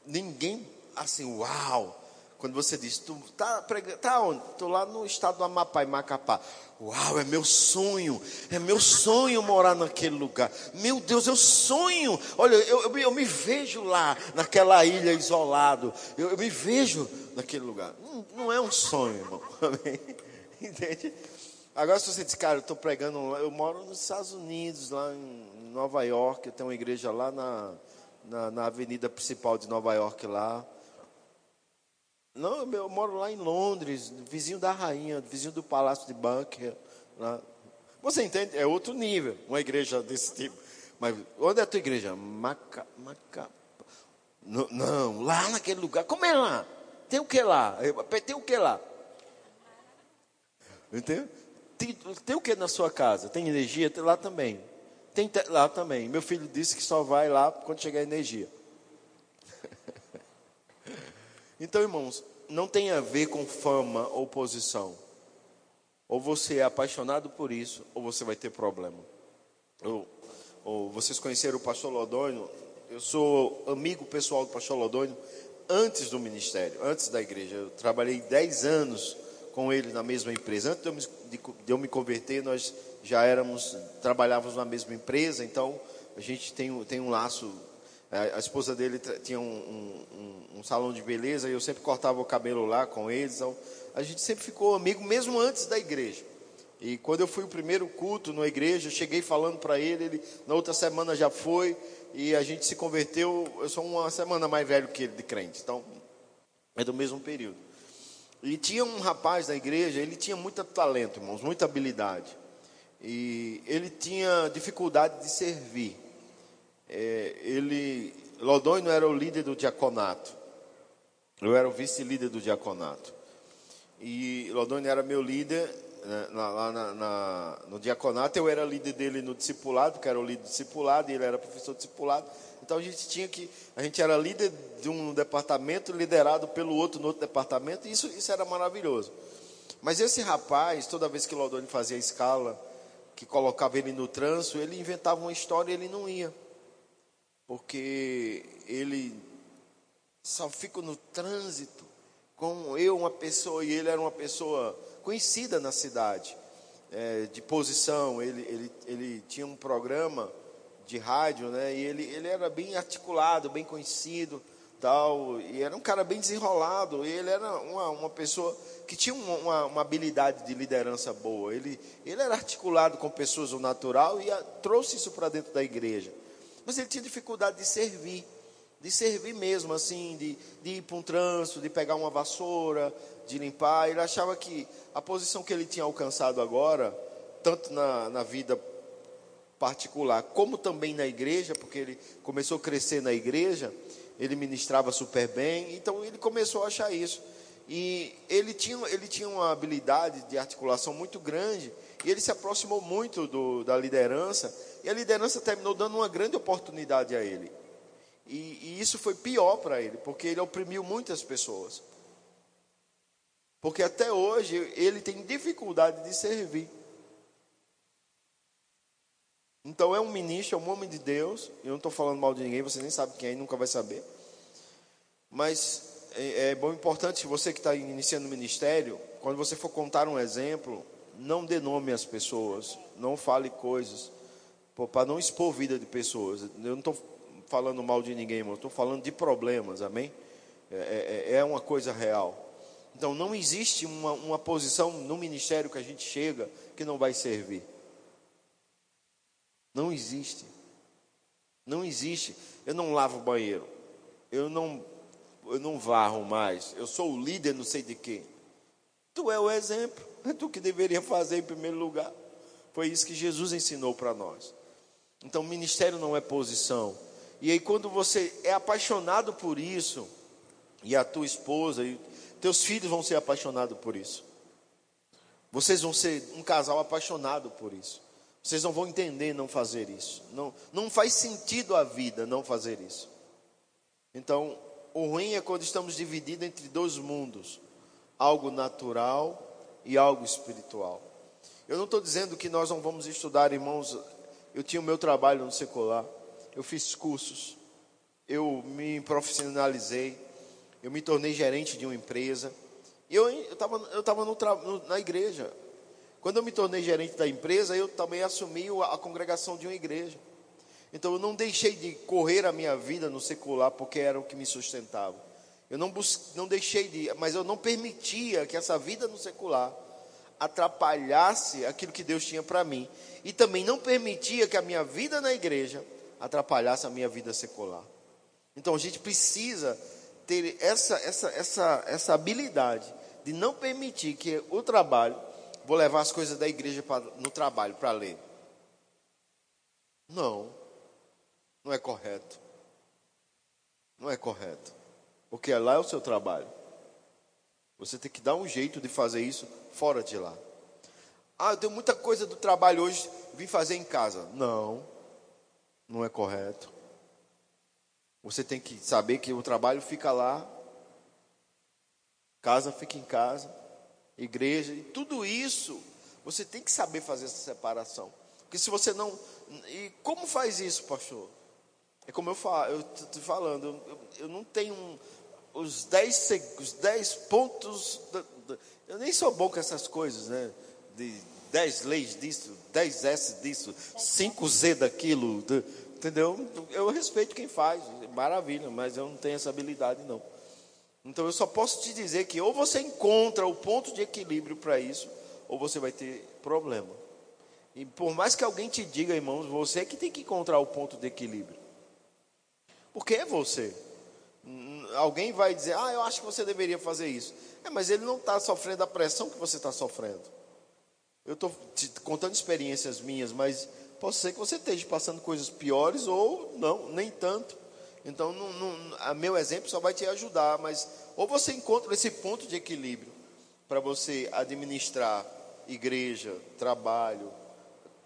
Ninguém, assim, uau, quando você diz, tu tá, tá onde? Estou lá no estado do Amapá, em Macapá. Uau, é meu sonho, é meu sonho morar naquele lugar. Meu Deus, eu sonho. Olha, eu, eu, eu me vejo lá, naquela ilha isolado. Eu, eu me vejo naquele lugar. Não, não, é um sonho, irmão. Entende? Agora, se você diz, cara, eu estou pregando, eu moro nos Estados Unidos, lá em Nova York. Eu tenho uma igreja lá na, na, na avenida principal de Nova York, lá. Não, eu moro lá em Londres, vizinho da rainha, vizinho do palácio de Buckingham. Lá. Você entende? É outro nível, uma igreja desse tipo. Mas onde é a tua igreja? Maca, Maca. Não, não, lá naquele lugar. Como é lá? Tem o que lá? Tem o que lá? Entendeu? Tem, tem o que na sua casa? Tem energia? Tem lá também. Tem lá também. Meu filho disse que só vai lá quando chegar energia. Então, irmãos, não tem a ver com fama ou posição. Ou você é apaixonado por isso, ou você vai ter problema. Ou, ou vocês conheceram o pastor Lodônio? Eu sou amigo pessoal do pastor Lodônio antes do ministério, antes da igreja. Eu trabalhei 10 anos com ele na mesma empresa. Antes de eu me, de, de eu me converter, nós já éramos, trabalhávamos na mesma empresa, então a gente tem, tem um laço. A, esposa dele tinha um, um, um, salão de beleza e eu sempre cortava o cabelo lá com eles. Então a gente sempre ficou amigo, mesmo antes da igreja. E quando eu fui o primeiro culto na igreja, eu cheguei falando para ele, ele na outra semana já foi, e a gente se converteu. Eu sou uma semana mais velho que ele de crente, então é do mesmo período. E tinha um rapaz da igreja, ele tinha muito talento, irmãos, muita habilidade. E ele tinha dificuldade de servir. É, ele, Lodônio era o líder do diaconato. Eu era o vice-líder do diaconato. E Lodônio era meu líder né, lá na, na, no diaconato. Eu era líder dele no discipulado, que era o líder discipulado, e ele era professor discipulado. Então a gente tinha que, a gente era líder de um departamento liderado pelo outro no outro departamento, e isso, isso era maravilhoso. Mas esse rapaz, toda vez que Lodone fazia a escala, que colocava ele no trânsito, ele inventava uma história e ele não ia. Porque ele só fica no trânsito com eu, uma pessoa, e ele era uma pessoa conhecida na cidade, é, de posição. Ele, ele, ele tinha um programa de rádio, né? E ele, ele era bem articulado, bem conhecido, tal. E era um cara bem desenrolado. E ele era uma, uma pessoa que tinha uma, uma habilidade de liderança boa. Ele, ele era articulado com pessoas do natural e a, trouxe isso para dentro da igreja. Mas ele tinha dificuldade de servir, de servir mesmo, assim, de, de ir para um trânsito, de pegar uma vassoura, de limpar. Ele achava que a posição que ele tinha alcançado agora, tanto na, na vida particular, como também na igreja, porque ele começou a crescer na igreja, ele ministrava super bem, então ele começou a achar isso. E ele tinha, ele tinha uma habilidade de articulação muito grande, e ele se aproximou muito do, da liderança, e a liderança terminou dando uma grande oportunidade a ele. E, e isso foi pior para ele, porque ele oprimiu muitas pessoas. Porque até hoje ele tem dificuldade de servir. Então é um ministro, é um homem de Deus. Eu não estou falando mal de ninguém, você nem sabe quem é, nunca vai saber. Mas é, é bom, importante você que está iniciando o ministério, quando você for contar um exemplo, não dê nome às pessoas, não fale coisas, para não expor vida de pessoas. Eu não estou falando mal de ninguém, irmão, estou falando de problemas, amém? É, é, é, uma coisa real. Então não existe uma, uma posição no ministério que a gente chega que não vai servir. Não existe. Não existe. Eu não lavo o banheiro. Eu não, eu não varro mais. Eu sou o líder, não sei de quê. Tu é o exemplo. É tu que deveria fazer em primeiro lugar. Foi isso que Jesus ensinou para nós. Então, ministério não é posição. E aí, quando você é apaixonado por isso, e a tua esposa e teus filhos vão ser apaixonados por isso. Vocês vão ser um casal apaixonado por isso. Vocês não vão entender não fazer isso. Não, não faz sentido a vida não fazer isso. Então, o ruim é quando estamos divididos entre dois mundos: algo natural e algo espiritual. Eu não estou dizendo que nós não vamos estudar, irmãos. Eu tinha o meu trabalho no secular, eu fiz cursos, eu me profissionalizei, eu me tornei gerente de uma empresa. Eu estava eu tava no, na igreja, quando eu me tornei gerente da empresa, eu também assumi a congregação de uma igreja. Então eu não deixei de correr a minha vida no secular porque era o que me sustentava. Eu não, não deixei de, mas eu não permitia que essa vida no secular atrapalhasse aquilo que Deus tinha para mim. E também não permitia que a minha vida na igreja atrapalhasse a minha vida secular. Então a gente precisa ter essa, essa, essa, essa habilidade de não permitir que o trabalho vou levar as coisas da igreja pra, no trabalho para ler. Não, não é correto. Não é correto. Porque lá é o seu trabalho. Você tem que dar um jeito de fazer isso fora de lá. Ah, eu tenho muita coisa do trabalho hoje, vim fazer em casa. Não, não é correto. Você tem que saber que o trabalho fica lá Casa fica em casa, igreja, e tudo isso você tem que saber fazer essa separação. Porque se você não. E como faz isso, pastor? É como eu eu estou falando, eu, eu, não tenho um, os 10 os dez pontos. Da, da, eu nem sou bom com essas coisas, né? De 10 leis disso, 10 S disso, 5 Z daquilo, de, entendeu? Eu respeito quem faz, maravilha, mas eu não tenho essa habilidade não. Então eu só posso te dizer que ou você encontra o ponto de equilíbrio para isso, ou você vai ter problema. E por mais que alguém te diga, irmãos, você é que tem que encontrar o ponto de equilíbrio. Porque é você. Alguém vai dizer, ah, eu acho que você deveria fazer isso. É, mas ele não está sofrendo a pressão que você está sofrendo. Eu estou contando experiências minhas, mas pode ser que você esteja passando coisas piores ou não, nem tanto. Então, não, não, a meu exemplo só vai te ajudar, mas ou você encontra esse ponto de equilíbrio para você administrar igreja, trabalho,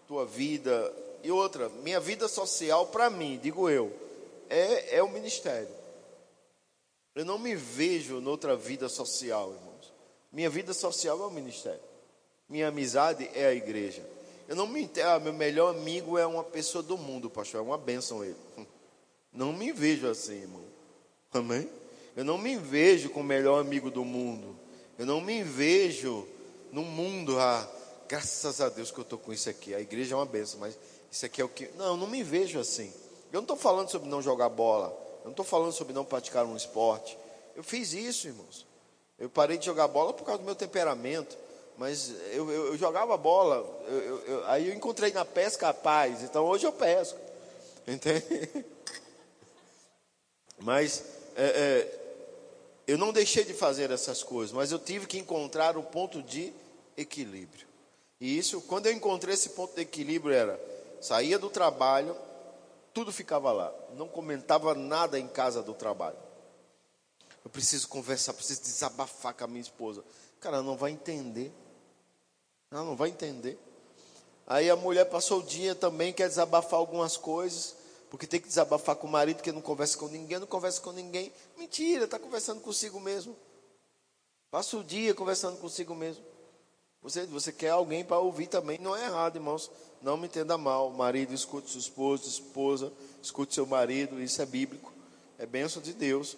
tua vida e outra, minha vida social para mim, digo eu, é, é o ministério. Eu não me vejo noutra vida social, irmãos. Minha vida social é o ministério. Minha amizade é a igreja. Eu não me ah, meu melhor amigo é uma pessoa do mundo, pastor, é uma bênção ele. Não me vejo assim, irmão. Amém? Eu não me vejo como o melhor amigo do mundo. Eu não me vejo no mundo, ah, graças a Deus que eu estou com isso aqui. A igreja é uma benção, mas isso aqui é o que. Não, eu não me vejo assim. Eu não estou falando sobre não jogar bola. Eu não estou falando sobre não praticar um esporte. Eu fiz isso, irmãos. Eu parei de jogar bola por causa do meu temperamento. Mas eu, eu, eu jogava bola. Eu, aí eu encontrei na pesca a paz. Então hoje eu pesco. Entende? Mas é, é, eu não deixei de fazer essas coisas, mas eu tive que encontrar o ponto de equilíbrio. E isso, quando eu encontrei esse ponto de equilíbrio, era saía do trabalho, tudo ficava lá, não comentava nada em casa do trabalho. Eu preciso conversar, preciso desabafar com a minha esposa. Cara, ela não vai entender. Ela não vai entender. Aí a mulher passou o dia também, quer desabafar algumas coisas porque tem que desabafar com o marido que não conversa com ninguém, não conversa com ninguém. Mentira, está conversando consigo mesmo. Passa o dia conversando consigo mesmo. Você, você quer alguém para ouvir também, não é errado, irmãos. Não me entenda mal. Marido, escute sua esposa, esposa, escute seu marido, isso é bíblico, é bênção de Deus.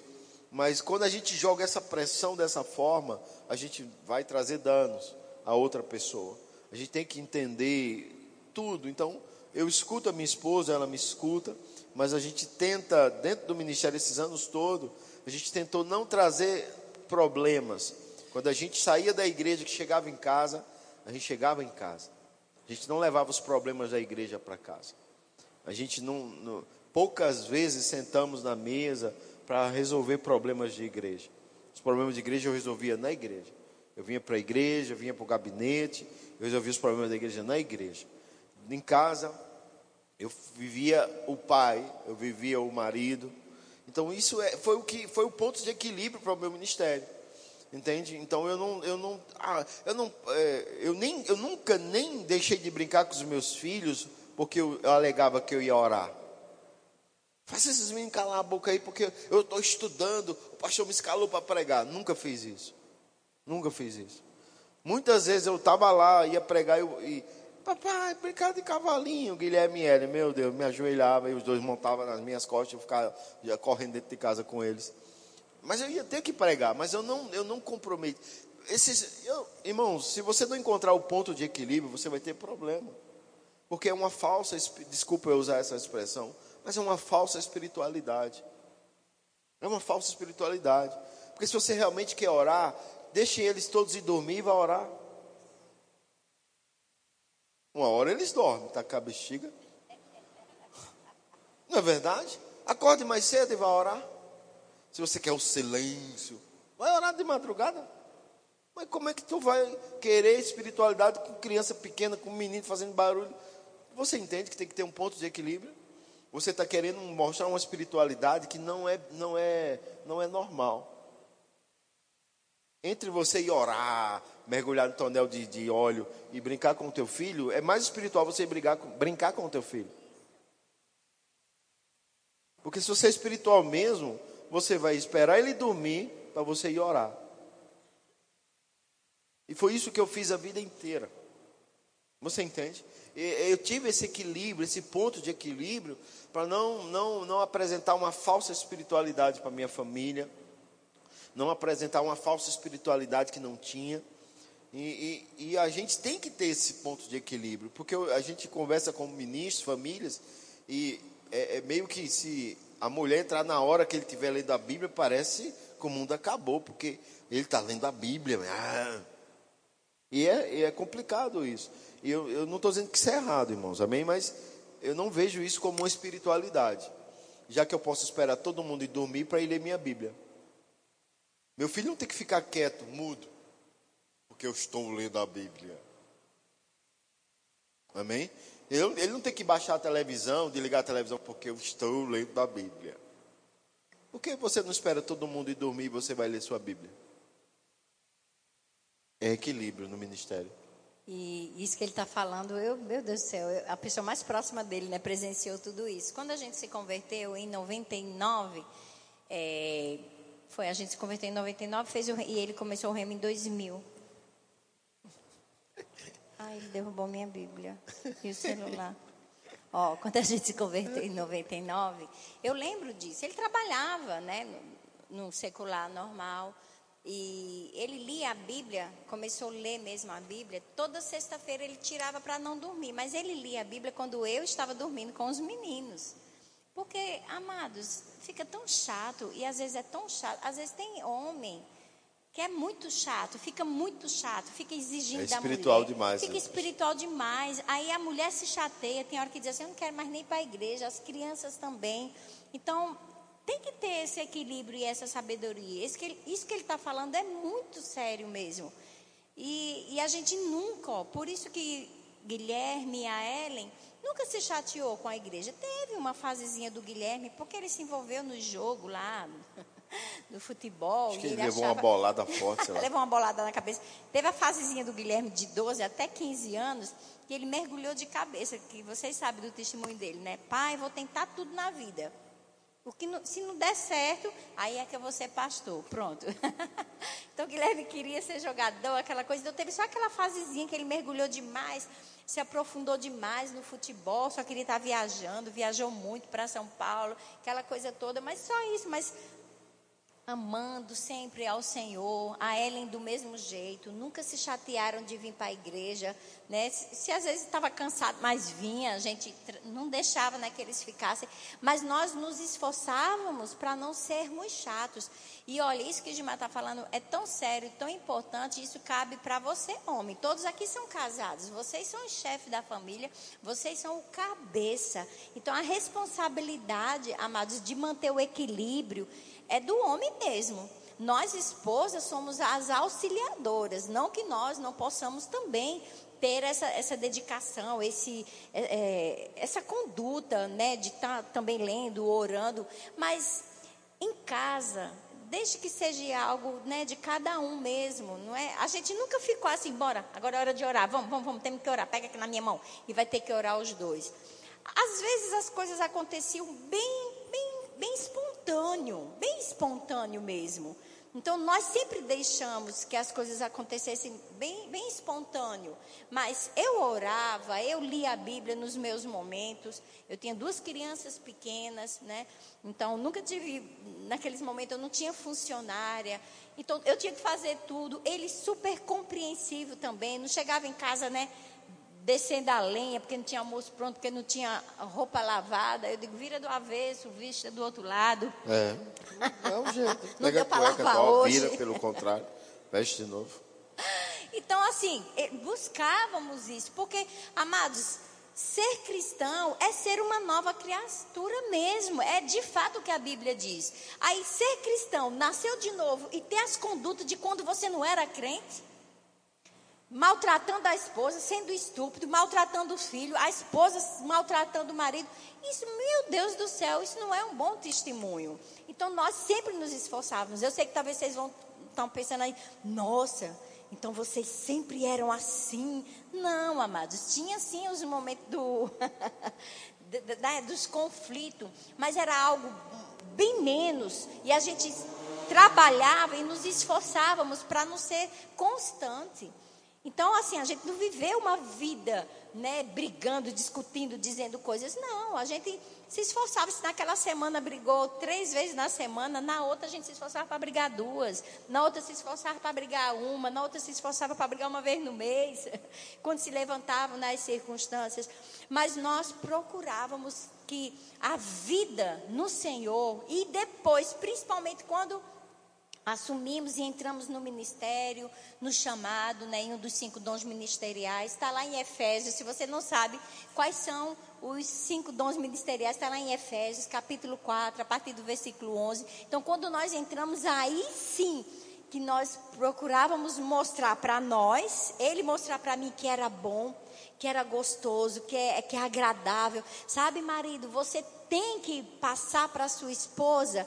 Mas quando a gente joga essa pressão dessa forma, a gente vai trazer danos a outra pessoa. A gente tem que entender tudo. Então, eu escuto a minha esposa, ela me escuta, mas a gente tenta, dentro do ministério esses anos todos, a gente tentou não trazer problemas. Quando a gente saía da igreja, que chegava em casa, a gente chegava em casa. A gente não levava os problemas da igreja para casa. A gente não, não, poucas vezes sentamos na mesa para resolver problemas de igreja. Os problemas de igreja eu resolvia na igreja. Eu vinha para a igreja, eu vinha para o gabinete, eu resolvia os problemas da igreja na igreja. Em casa, eu vivia o pai, eu vivia o marido. Então isso é, foi o que foi o ponto de equilíbrio para o meu ministério. Entende? Então eu não eu não ah, eu não é, eu nem eu nunca nem deixei de brincar com os meus filhos porque eu, eu alegava que eu ia orar. Faça esses meninos calar a boca aí porque eu estou estudando, o pastor me escalou para pregar. Nunca fiz isso. Nunca fiz isso. Muitas vezes eu estava lá, ia pregar e Papai, brincar de cavalinho, Guilherme Hélio, meu Deus, me ajoelhava e os dois montavam nas minhas costas, eu ficava correndo dentro de casa com eles. Mas eu ia ter que pregar, mas eu não, eu não comprometo. Esses, eu, irmãos, se você não encontrar o ponto de equilíbrio, você vai ter problema. Porque é uma falsa, desculpa eu usar essa expressão, mas é uma falsa espiritualidade. É uma falsa espiritualidade. Porque se você realmente quer orar, deixe eles todos ir dormir e vá orar. Uma hora eles dormem, tá com a bexiga. Não é verdade? Acorde mais cedo e vá orar. Se você quer o silêncio, vai orar de madrugada. Mas como é que tu vai querer espiritualidade com criança pequena, com menino fazendo barulho? Você entende que tem que ter um ponto de equilíbrio? Você está querendo mostrar uma espiritualidade que não é, não é, não é normal. Entre você e orar, mergulhar no tonel de, de óleo e brincar com o teu filho, é mais espiritual você brincar, brincar com o teu filho. Porque se você é espiritual mesmo, você vai esperar ele dormir para você ir orar. E foi isso que eu fiz a vida inteira. Você entende? Eu tive esse equilíbrio, esse ponto de equilíbrio, para não, não, não apresentar uma falsa espiritualidade para minha família, não apresentar uma falsa espiritualidade que não tinha. E, e, e, a gente tem que ter esse ponto de equilíbrio, porque a gente conversa com ministros, famílias, e é, é meio que se a mulher entrar na hora que ele estiver lendo a Bíblia, parece que o mundo acabou, porque ele está lendo a Bíblia. Ah. E, é, e é complicado isso. E eu, eu não estou dizendo que isso é errado, irmãos, amém? Mas eu não vejo isso como uma espiritualidade. Já que eu posso esperar todo mundo ir dormir para ir ler minha Bíblia. Meu filho não tem que ficar quieto, mudo, porque eu estou lendo a Bíblia. Amém? Ele, não tem que baixar a televisão, desligar a televisão, porque eu estou lendo a Bíblia. Por que você não espera todo mundo ir dormir e você vai ler sua Bíblia? É equilíbrio no ministério. E isso que ele está falando, eu, meu Deus do céu, a pessoa mais próxima dele, né, presenciou tudo isso. Quando a gente se converteu em 99, é, foi a gente se converteu em 99, fez o, e ele começou o remo em 2000. Ai, ele derrubou minha Bíblia e o celular. Ó, quando a gente se converteu em 99, eu lembro disso. Ele trabalhava, né, no secular normal. E ele lia a Bíblia, começou a ler mesmo a Bíblia. Toda sexta-feira ele tirava para não dormir, mas ele lia a Bíblia quando eu estava dormindo com os meninos. Porque, amados, fica tão chato e às vezes é tão chato. Às vezes tem homem que é muito chato, fica muito chato, fica exigindo é da mulher. espiritual demais. Fica espiritual demais. Aí a mulher se chateia, tem hora que diz assim, eu não quero mais nem para a igreja, as crianças também. Então, tem que ter esse equilíbrio e essa sabedoria. Isso que ele, isso que ele está falando é muito sério mesmo. E, e, a gente nunca, ó, por isso que Guilherme e a Ellen nunca se chateou com a igreja. Teve uma fasezinha do Guilherme, porque ele se envolveu no jogo lá, do futebol. Acho que ele, ele levou achava... uma bolada forte. levou uma bolada na cabeça. Teve a fasezinha do Guilherme de 12 até 15 anos, que ele mergulhou de cabeça, que vocês sabem do testemunho dele, né? Pai, vou tentar tudo na vida. O que não, se não der certo, aí é que eu vou ser pastor. Pronto. então Guilherme queria ser jogador, aquela coisa. Então teve só aquela fasezinha que ele mergulhou demais, se aprofundou demais no futebol, só queria estar viajando, viajou muito para São Paulo, aquela coisa toda, mas só isso. Mas amando sempre ao Senhor, a Ellen do mesmo jeito, nunca se chatearam de vir para a igreja, né? Se, se, às vezes estava cansado, mas vinha, a gente não deixava né, que eles ficassem, mas nós nos esforçávamos para não sermos chatos. E olha, isso que Gilmar está falando é tão sério, tão importante, isso cabe para você, homem. Todos aqui são casados, vocês são o chefe da família, vocês são o cabeça. Então a responsabilidade, amados, de manter o equilíbrio é do homem mesmo. Nós, esposas, somos as auxiliadoras, não que nós não possamos também ter essa, essa dedicação, esse, é, é essa conduta, né, de estar tá também lendo, orando, mas em casa, desde que seja algo, né, de cada um mesmo, não é? A gente nunca ficou assim, bora, agora é hora de orar, vamos, vamos, vamos, temos que orar, pega aqui na minha mão e vai ter que orar os dois. Às vezes as coisas aconteciam bem, bem, bem espontâneo, bem espontâneo mesmo. Então, nós sempre deixamos que as coisas acontecessem bem, bem espontâneo. Mas eu orava, eu lia a Bíblia nos meus momentos. Eu tinha duas crianças pequenas, né? Então, nunca tive, naqueles momentos, eu não tinha funcionária. Então, eu tinha que fazer tudo. Ele super compreensivo também. Não chegava em casa, né? Descendo a lenha, porque não tinha almoço pronto, porque não tinha roupa lavada. Eu digo, vira do avesso, vista do outro lado. É, é um jeito. não Pega deu para lavar hoje. Vira pelo contrário, veste de novo. Então, assim, eh, buscávamos isso, porque, amados, ser cristão é ser uma nova criatura mesmo. É de fato o que a Bíblia diz. Aí, ser cristão, nasceu de novo e ter as condutas de quando você não era crente maltratando a esposa, sendo estúpido, maltratando o filho, a esposa maltratando o marido. Isso, meu Deus do céu, isso não é um bom testemunho. Então nós sempre nos esforçávamos. Eu sei que talvez vocês vão estão pensando aí, nossa, então vocês sempre eram assim. Não, amados, tinha sim os momentos do, dos conflitos, mas era algo bem menos. E a gente trabalhava e nos esforçávamos para não ser constante. Então, assim, a gente não viveu uma vida, né, brigando, discutindo, dizendo coisas. Não, a gente se esforçava. Se naquela semana brigou três vezes na semana, na outra a gente se esforçava para brigar duas, na outra se esforçava para brigar uma, na outra se esforçava para brigar uma vez no mês, quando se levantavam nas circunstâncias. Mas nós procurávamos que a vida no Senhor e depois, principalmente quando assumimos e entramos no ministério, no chamado, né, em um dos cinco dons ministeriais. Está lá em Efésios. Se você não sabe quais são os cinco dons ministeriais, está lá em Efésios, capítulo 4, a partir do versículo 11. Então, quando nós entramos, aí sim que nós procurávamos mostrar para nós, ele mostrar para mim que era bom, que era gostoso, que é, que é agradável. Sabe, marido, você tem que passar para sua esposa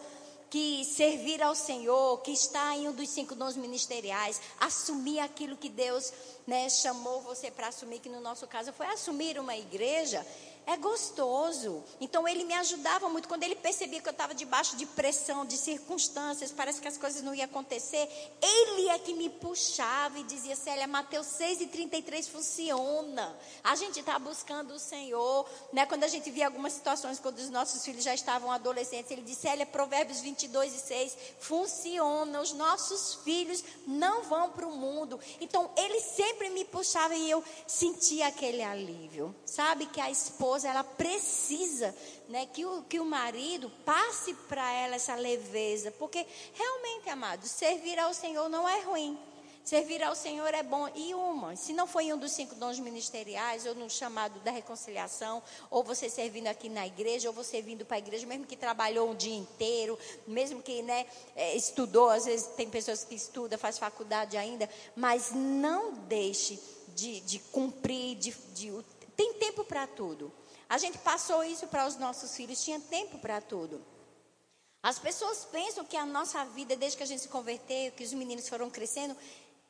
que servir ao Senhor, que está em um dos cinco dons ministeriais, assumir aquilo que Deus né, chamou você para assumir, que no nosso caso foi assumir uma igreja, é gostoso. Então ele me ajudava muito. Quando ele percebia que eu estava debaixo de pressão, de circunstâncias, parece que as coisas não iam acontecer, ele é que me puxava e dizia: Célia, Mateus 6 e 33 funciona. A gente está buscando o Senhor. Né? Quando a gente via algumas situações, quando os nossos filhos já estavam adolescentes, ele disse: Célia, Provérbios 22 e 6 funciona. Os nossos filhos não vão para o mundo. Então ele sempre me puxava e eu sentia aquele alívio. Sabe que a esposa esposa ela precisa né, que, o, que o marido passe para ela essa leveza, porque realmente, amados, servir ao Senhor não é ruim. Servir ao Senhor é bom. E uma, se não foi um dos cinco dons ministeriais, ou no chamado da reconciliação, ou você servindo aqui na igreja, ou você vindo para a igreja, mesmo que trabalhou um dia inteiro, mesmo que né, é, estudou, às vezes tem pessoas que estudam, faz faculdade ainda, mas não deixe de, de cumprir, de, de, tem tempo para tudo. A gente passou isso para os nossos filhos, tinha tempo para tudo. As pessoas pensam que a nossa vida, desde que a gente se converteu, que os meninos foram crescendo,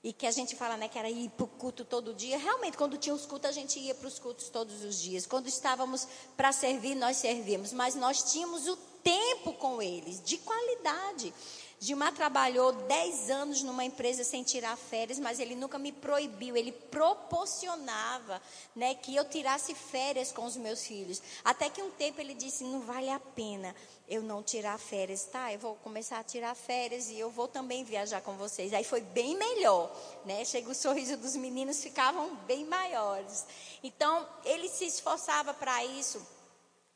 e que a gente fala né, que era ir para o culto todo dia. Realmente, quando tinha os cultos, a gente ia para os cultos todos os dias. Quando estávamos para servir, nós servíamos. Mas nós tínhamos o tempo com eles, de qualidade. Gilmar trabalhou 10 anos numa empresa sem tirar férias, mas ele nunca me proibiu, ele proporcionava né, que eu tirasse férias com os meus filhos. Até que um tempo ele disse: não vale a pena eu não tirar férias, tá? Eu vou começar a tirar férias e eu vou também viajar com vocês. Aí foi bem melhor, né? Chega o sorriso dos meninos ficavam bem maiores. Então, ele se esforçava para isso.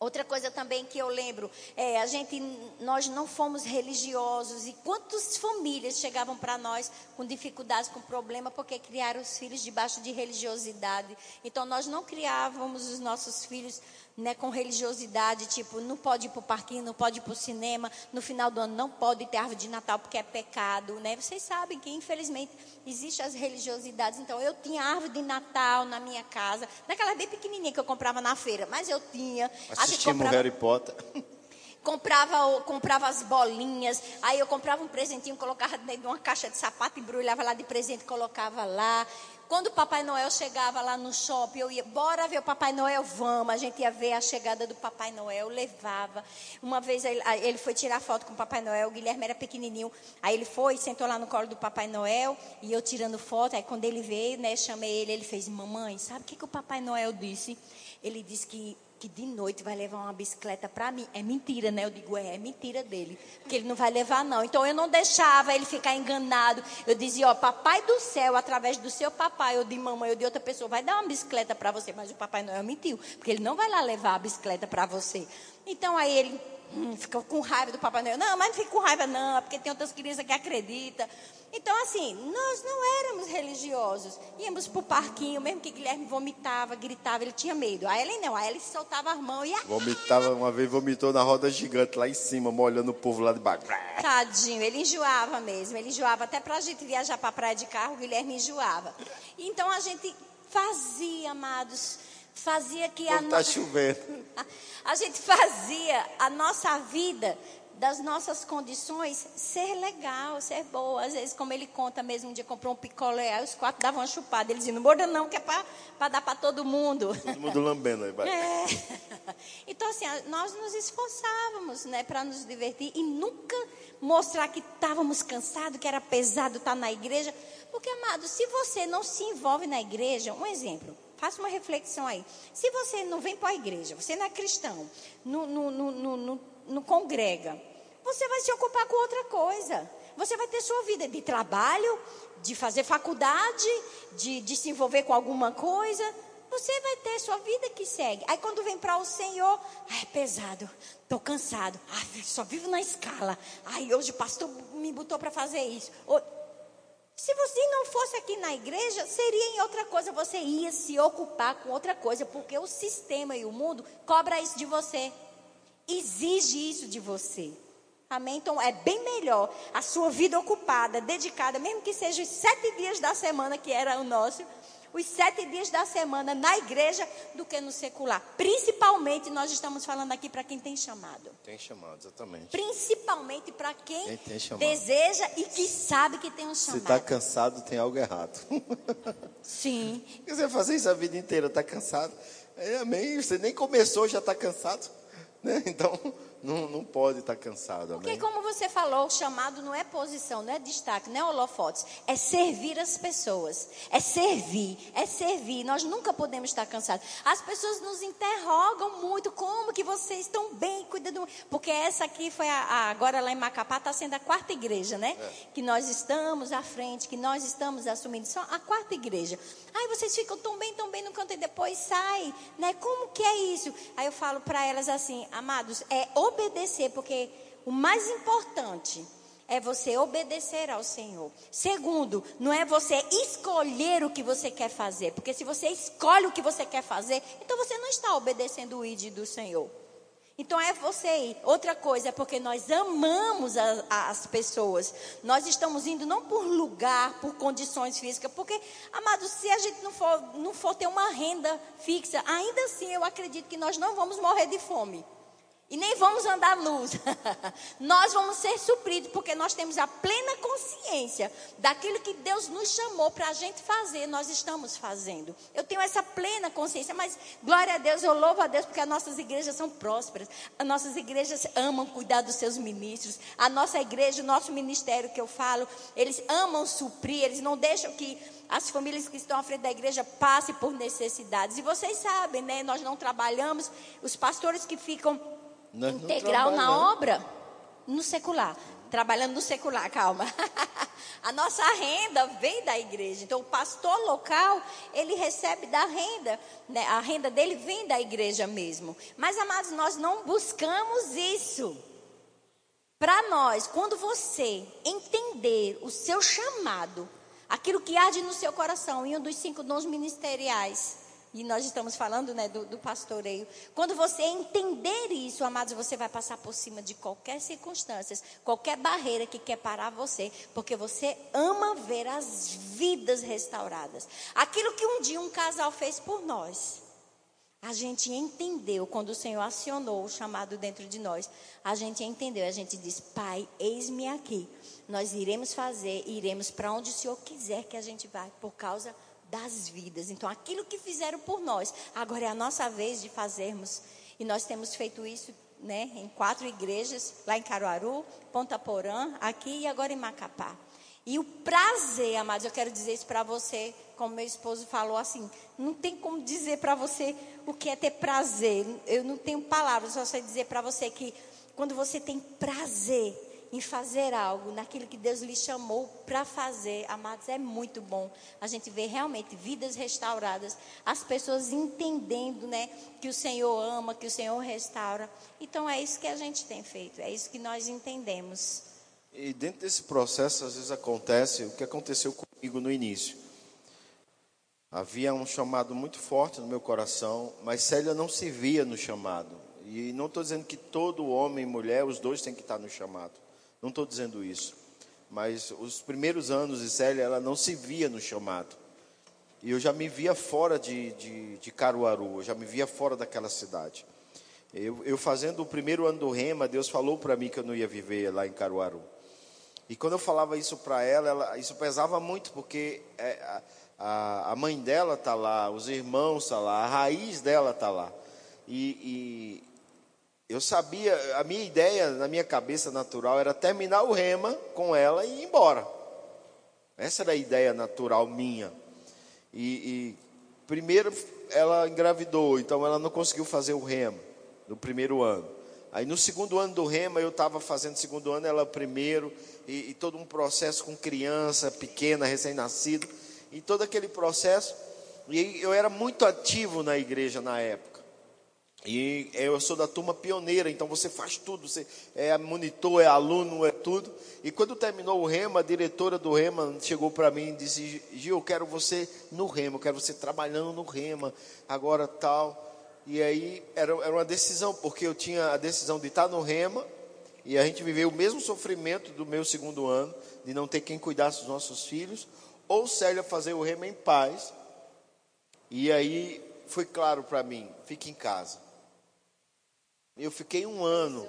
Outra coisa também que eu lembro, é, a gente, nós não fomos religiosos e quantas famílias chegavam para nós com dificuldades, com problema, porque criaram os filhos debaixo de religiosidade. Então nós não criávamos os nossos filhos né, com religiosidade, tipo, não pode ir para o parquinho, não pode ir para o cinema, no final do ano não pode ter árvore de Natal porque é pecado, né? Vocês sabem que, infelizmente, existem as religiosidades. Então, eu tinha árvore de Natal na minha casa, naquela bem pequenininha que eu comprava na feira, mas eu tinha. Assistimos comprava... Harry Potter. Comprava, comprava as bolinhas, aí eu comprava um presentinho, colocava dentro de uma caixa de sapato, embrulhava lá de presente, colocava lá. Quando o Papai Noel chegava lá no shopping, eu ia, bora ver o Papai Noel, vamos. A gente ia ver a chegada do Papai Noel, levava. Uma vez ele, foi tirar foto com o Papai Noel, o Guilherme era pequenininho. Aí ele foi, sentou lá no colo do Papai Noel, e eu tirando foto. Aí quando ele veio, né, chamei ele, ele fez, mamãe, sabe o que, que o Papai Noel disse? Ele disse que que de noite vai levar uma bicicleta para mim. É mentira, né? Eu digo, é, é mentira dele. Porque ele não vai levar, não. Então eu não deixava ele ficar enganado. Eu dizia, ó, papai do céu, através do seu papai, ou de mamãe, ou de outra pessoa, vai dar uma bicicleta para você. Mas o papai Noel mentiu. Porque ele não vai lá levar a bicicleta para você. Então aí ele hum, ficou com raiva do Papai Noel. Não, mas não fica com raiva, não, porque tem outras crianças que acreditam. Então, assim, nós não éramos religiosos. Íamos para o parquinho, mesmo que Guilherme vomitava, gritava, ele tinha medo. A Ellen não, a Ellen soltava as mãos e... Vomitava, uma vez vomitou na roda gigante lá em cima, molhando o povo lá de baixo. Tadinho, ele enjoava mesmo. Ele enjoava até para a gente viajar para a praia de carro, o Guilherme enjoava. Então, a gente fazia, amados, fazia que Quando a... No... chovendo. A gente fazia a nossa vida das nossas condições ser legal, ser boa. Às vezes, como ele conta mesmo, um dia comprou um picolé, aí os quatro davam uma chupada. Ele dizia, não morda não, que é para dar para todo mundo. Todo mundo lambendo aí, vai. É. Então, assim, nós nos esforçávamos, né, para nos divertir e nunca mostrar que estávamos cansados, que era pesado estar na igreja. Porque, amado, se você não se envolve na igreja, um exemplo, faça uma reflexão aí. Se você não vem para a igreja, você não é cristão, não, não, não, não, não congrega, você vai se ocupar com outra coisa. Você vai ter sua vida de trabalho, de fazer faculdade, de, de se envolver com alguma coisa. Você vai ter sua vida que segue. Aí quando vem para o Senhor, ai, é pesado, estou cansado, ai, só vivo na escala. Ai, hoje o pastor me botou para fazer isso. Se você não fosse aqui na igreja, seria em outra coisa. Você ia se ocupar com outra coisa, porque o sistema e o mundo cobra isso de você. Exige isso de você. Amém? Então é bem melhor a sua vida ocupada, dedicada, mesmo que seja os sete dias da semana que era o nosso, os sete dias da semana na igreja do que no secular. Principalmente, nós estamos falando aqui para quem tem chamado. Tem chamado, exatamente. Principalmente para quem, quem deseja e que sabe que tem um chamado. Se está cansado, tem algo errado. Sim. Você fazer isso a vida inteira, está cansado. É, amém. Você nem começou, já está cansado. Né? Então, não, não pode estar cansado. Porque, como você falou, o chamado não é posição, não é destaque, não é holofotes. É servir as pessoas. É servir, é servir. Nós nunca podemos estar cansados. As pessoas nos interrogam muito: como que vocês estão bem, cuidando. Porque essa aqui foi a, a agora lá em Macapá, está sendo a quarta igreja, né? É. Que nós estamos à frente, que nós estamos assumindo. Só a quarta igreja. Ai, vocês ficam tão bem, tão bem no canto e depois sai, né? Como que é isso? Aí eu falo para elas assim, amados, é obedecer, porque o mais importante é você obedecer ao Senhor. Segundo, não é você escolher o que você quer fazer, porque se você escolhe o que você quer fazer, então você não está obedecendo o ID do Senhor. Então é você ir. Outra coisa é porque nós amamos a, a, as pessoas. Nós estamos indo não por lugar, por condições físicas, porque, amados, se a gente não for, não for ter uma renda fixa, ainda assim eu acredito que nós não vamos morrer de fome. E nem vamos andar luz. nós vamos ser supridos, porque nós temos a plena consciência daquilo que Deus nos chamou para a gente fazer, nós estamos fazendo. Eu tenho essa plena consciência, mas glória a Deus, eu louvo a Deus, porque as nossas igrejas são prósperas. As nossas igrejas amam cuidar dos seus ministros. A nossa igreja, o nosso ministério que eu falo, eles amam suprir, eles não deixam que as famílias que estão à frente da igreja passem por necessidades. E vocês sabem, né? Nós não trabalhamos, os pastores que ficam nós integral na obra, no secular. Trabalhando no secular, calma. a nossa renda vem da igreja. Então, o pastor local, ele recebe da renda. Né? A renda dele vem da igreja mesmo. Mas, amados, nós não buscamos isso. Para nós, quando você entender o seu chamado, aquilo que arde no seu coração, em um dos cinco dons ministeriais, e nós estamos falando né, do, do pastoreio. Quando você entender isso, amados, você vai passar por cima de qualquer circunstância, qualquer barreira que quer parar você, porque você ama ver as vidas restauradas. Aquilo que um dia um casal fez por nós. A gente entendeu quando o Senhor acionou o chamado dentro de nós. A gente entendeu, a gente diz: Pai, eis-me aqui. Nós iremos fazer, iremos para onde o Senhor quiser que a gente vá, por causa das vidas. Então, aquilo que fizeram por nós, agora é a nossa vez de fazermos. E nós temos feito isso né, em quatro igrejas, lá em Caruaru, Ponta Porã, aqui e agora em Macapá. E o prazer, amados, eu quero dizer isso para você, como meu esposo falou assim, não tem como dizer para você o que é ter prazer. Eu não tenho palavras, só sei dizer para você que quando você tem prazer, em fazer algo, naquilo que Deus lhe chamou para fazer, amados, é muito bom. A gente vê realmente vidas restauradas, as pessoas entendendo, né, que o Senhor ama, que o Senhor restaura. Então é isso que a gente tem feito, é isso que nós entendemos. E dentro desse processo, às vezes acontece o que aconteceu comigo no início. Havia um chamado muito forte no meu coração, mas Célia não se via no chamado. E não estou dizendo que todo homem e mulher, os dois têm que estar no chamado. Não estou dizendo isso. Mas os primeiros anos de Célia, ela não se via no chamado. E eu já me via fora de, de, de Caruaru, eu já me via fora daquela cidade. Eu, eu fazendo o primeiro ano do Rema, Deus falou para mim que eu não ia viver lá em Caruaru. E quando eu falava isso para ela, ela, isso pesava muito, porque é, a, a, mãe dela está lá, os irmãos tá lá, a raiz dela está lá. E, eu sabia, a minha ideia, na minha cabeça natural, era terminar o rema com ela e ir embora. Essa era a ideia natural minha. E, e primeiro ela engravidou, então ela não conseguiu fazer o rema no primeiro ano. Aí no segundo ano do rema, eu estava fazendo segundo ano, ela primeiro, e, e todo um processo com criança pequena, recém-nascido, e todo aquele processo. E eu era muito ativo na igreja na época. E eu sou da turma pioneira, então você faz tudo, você é monitor, é aluno, é tudo. E quando terminou o Rema, a diretora do Rema chegou para mim e disse: Gil, eu quero você no Rema, eu quero você trabalhando no Rema, agora tal. E aí era, era uma decisão, porque eu tinha a decisão de estar no Rema, e a gente viveu o mesmo sofrimento do meu segundo ano, de não ter quem cuidasse dos nossos filhos, ou Célia fazer o Rema em paz. E aí foi claro para mim: fique em casa. Eu fiquei um ano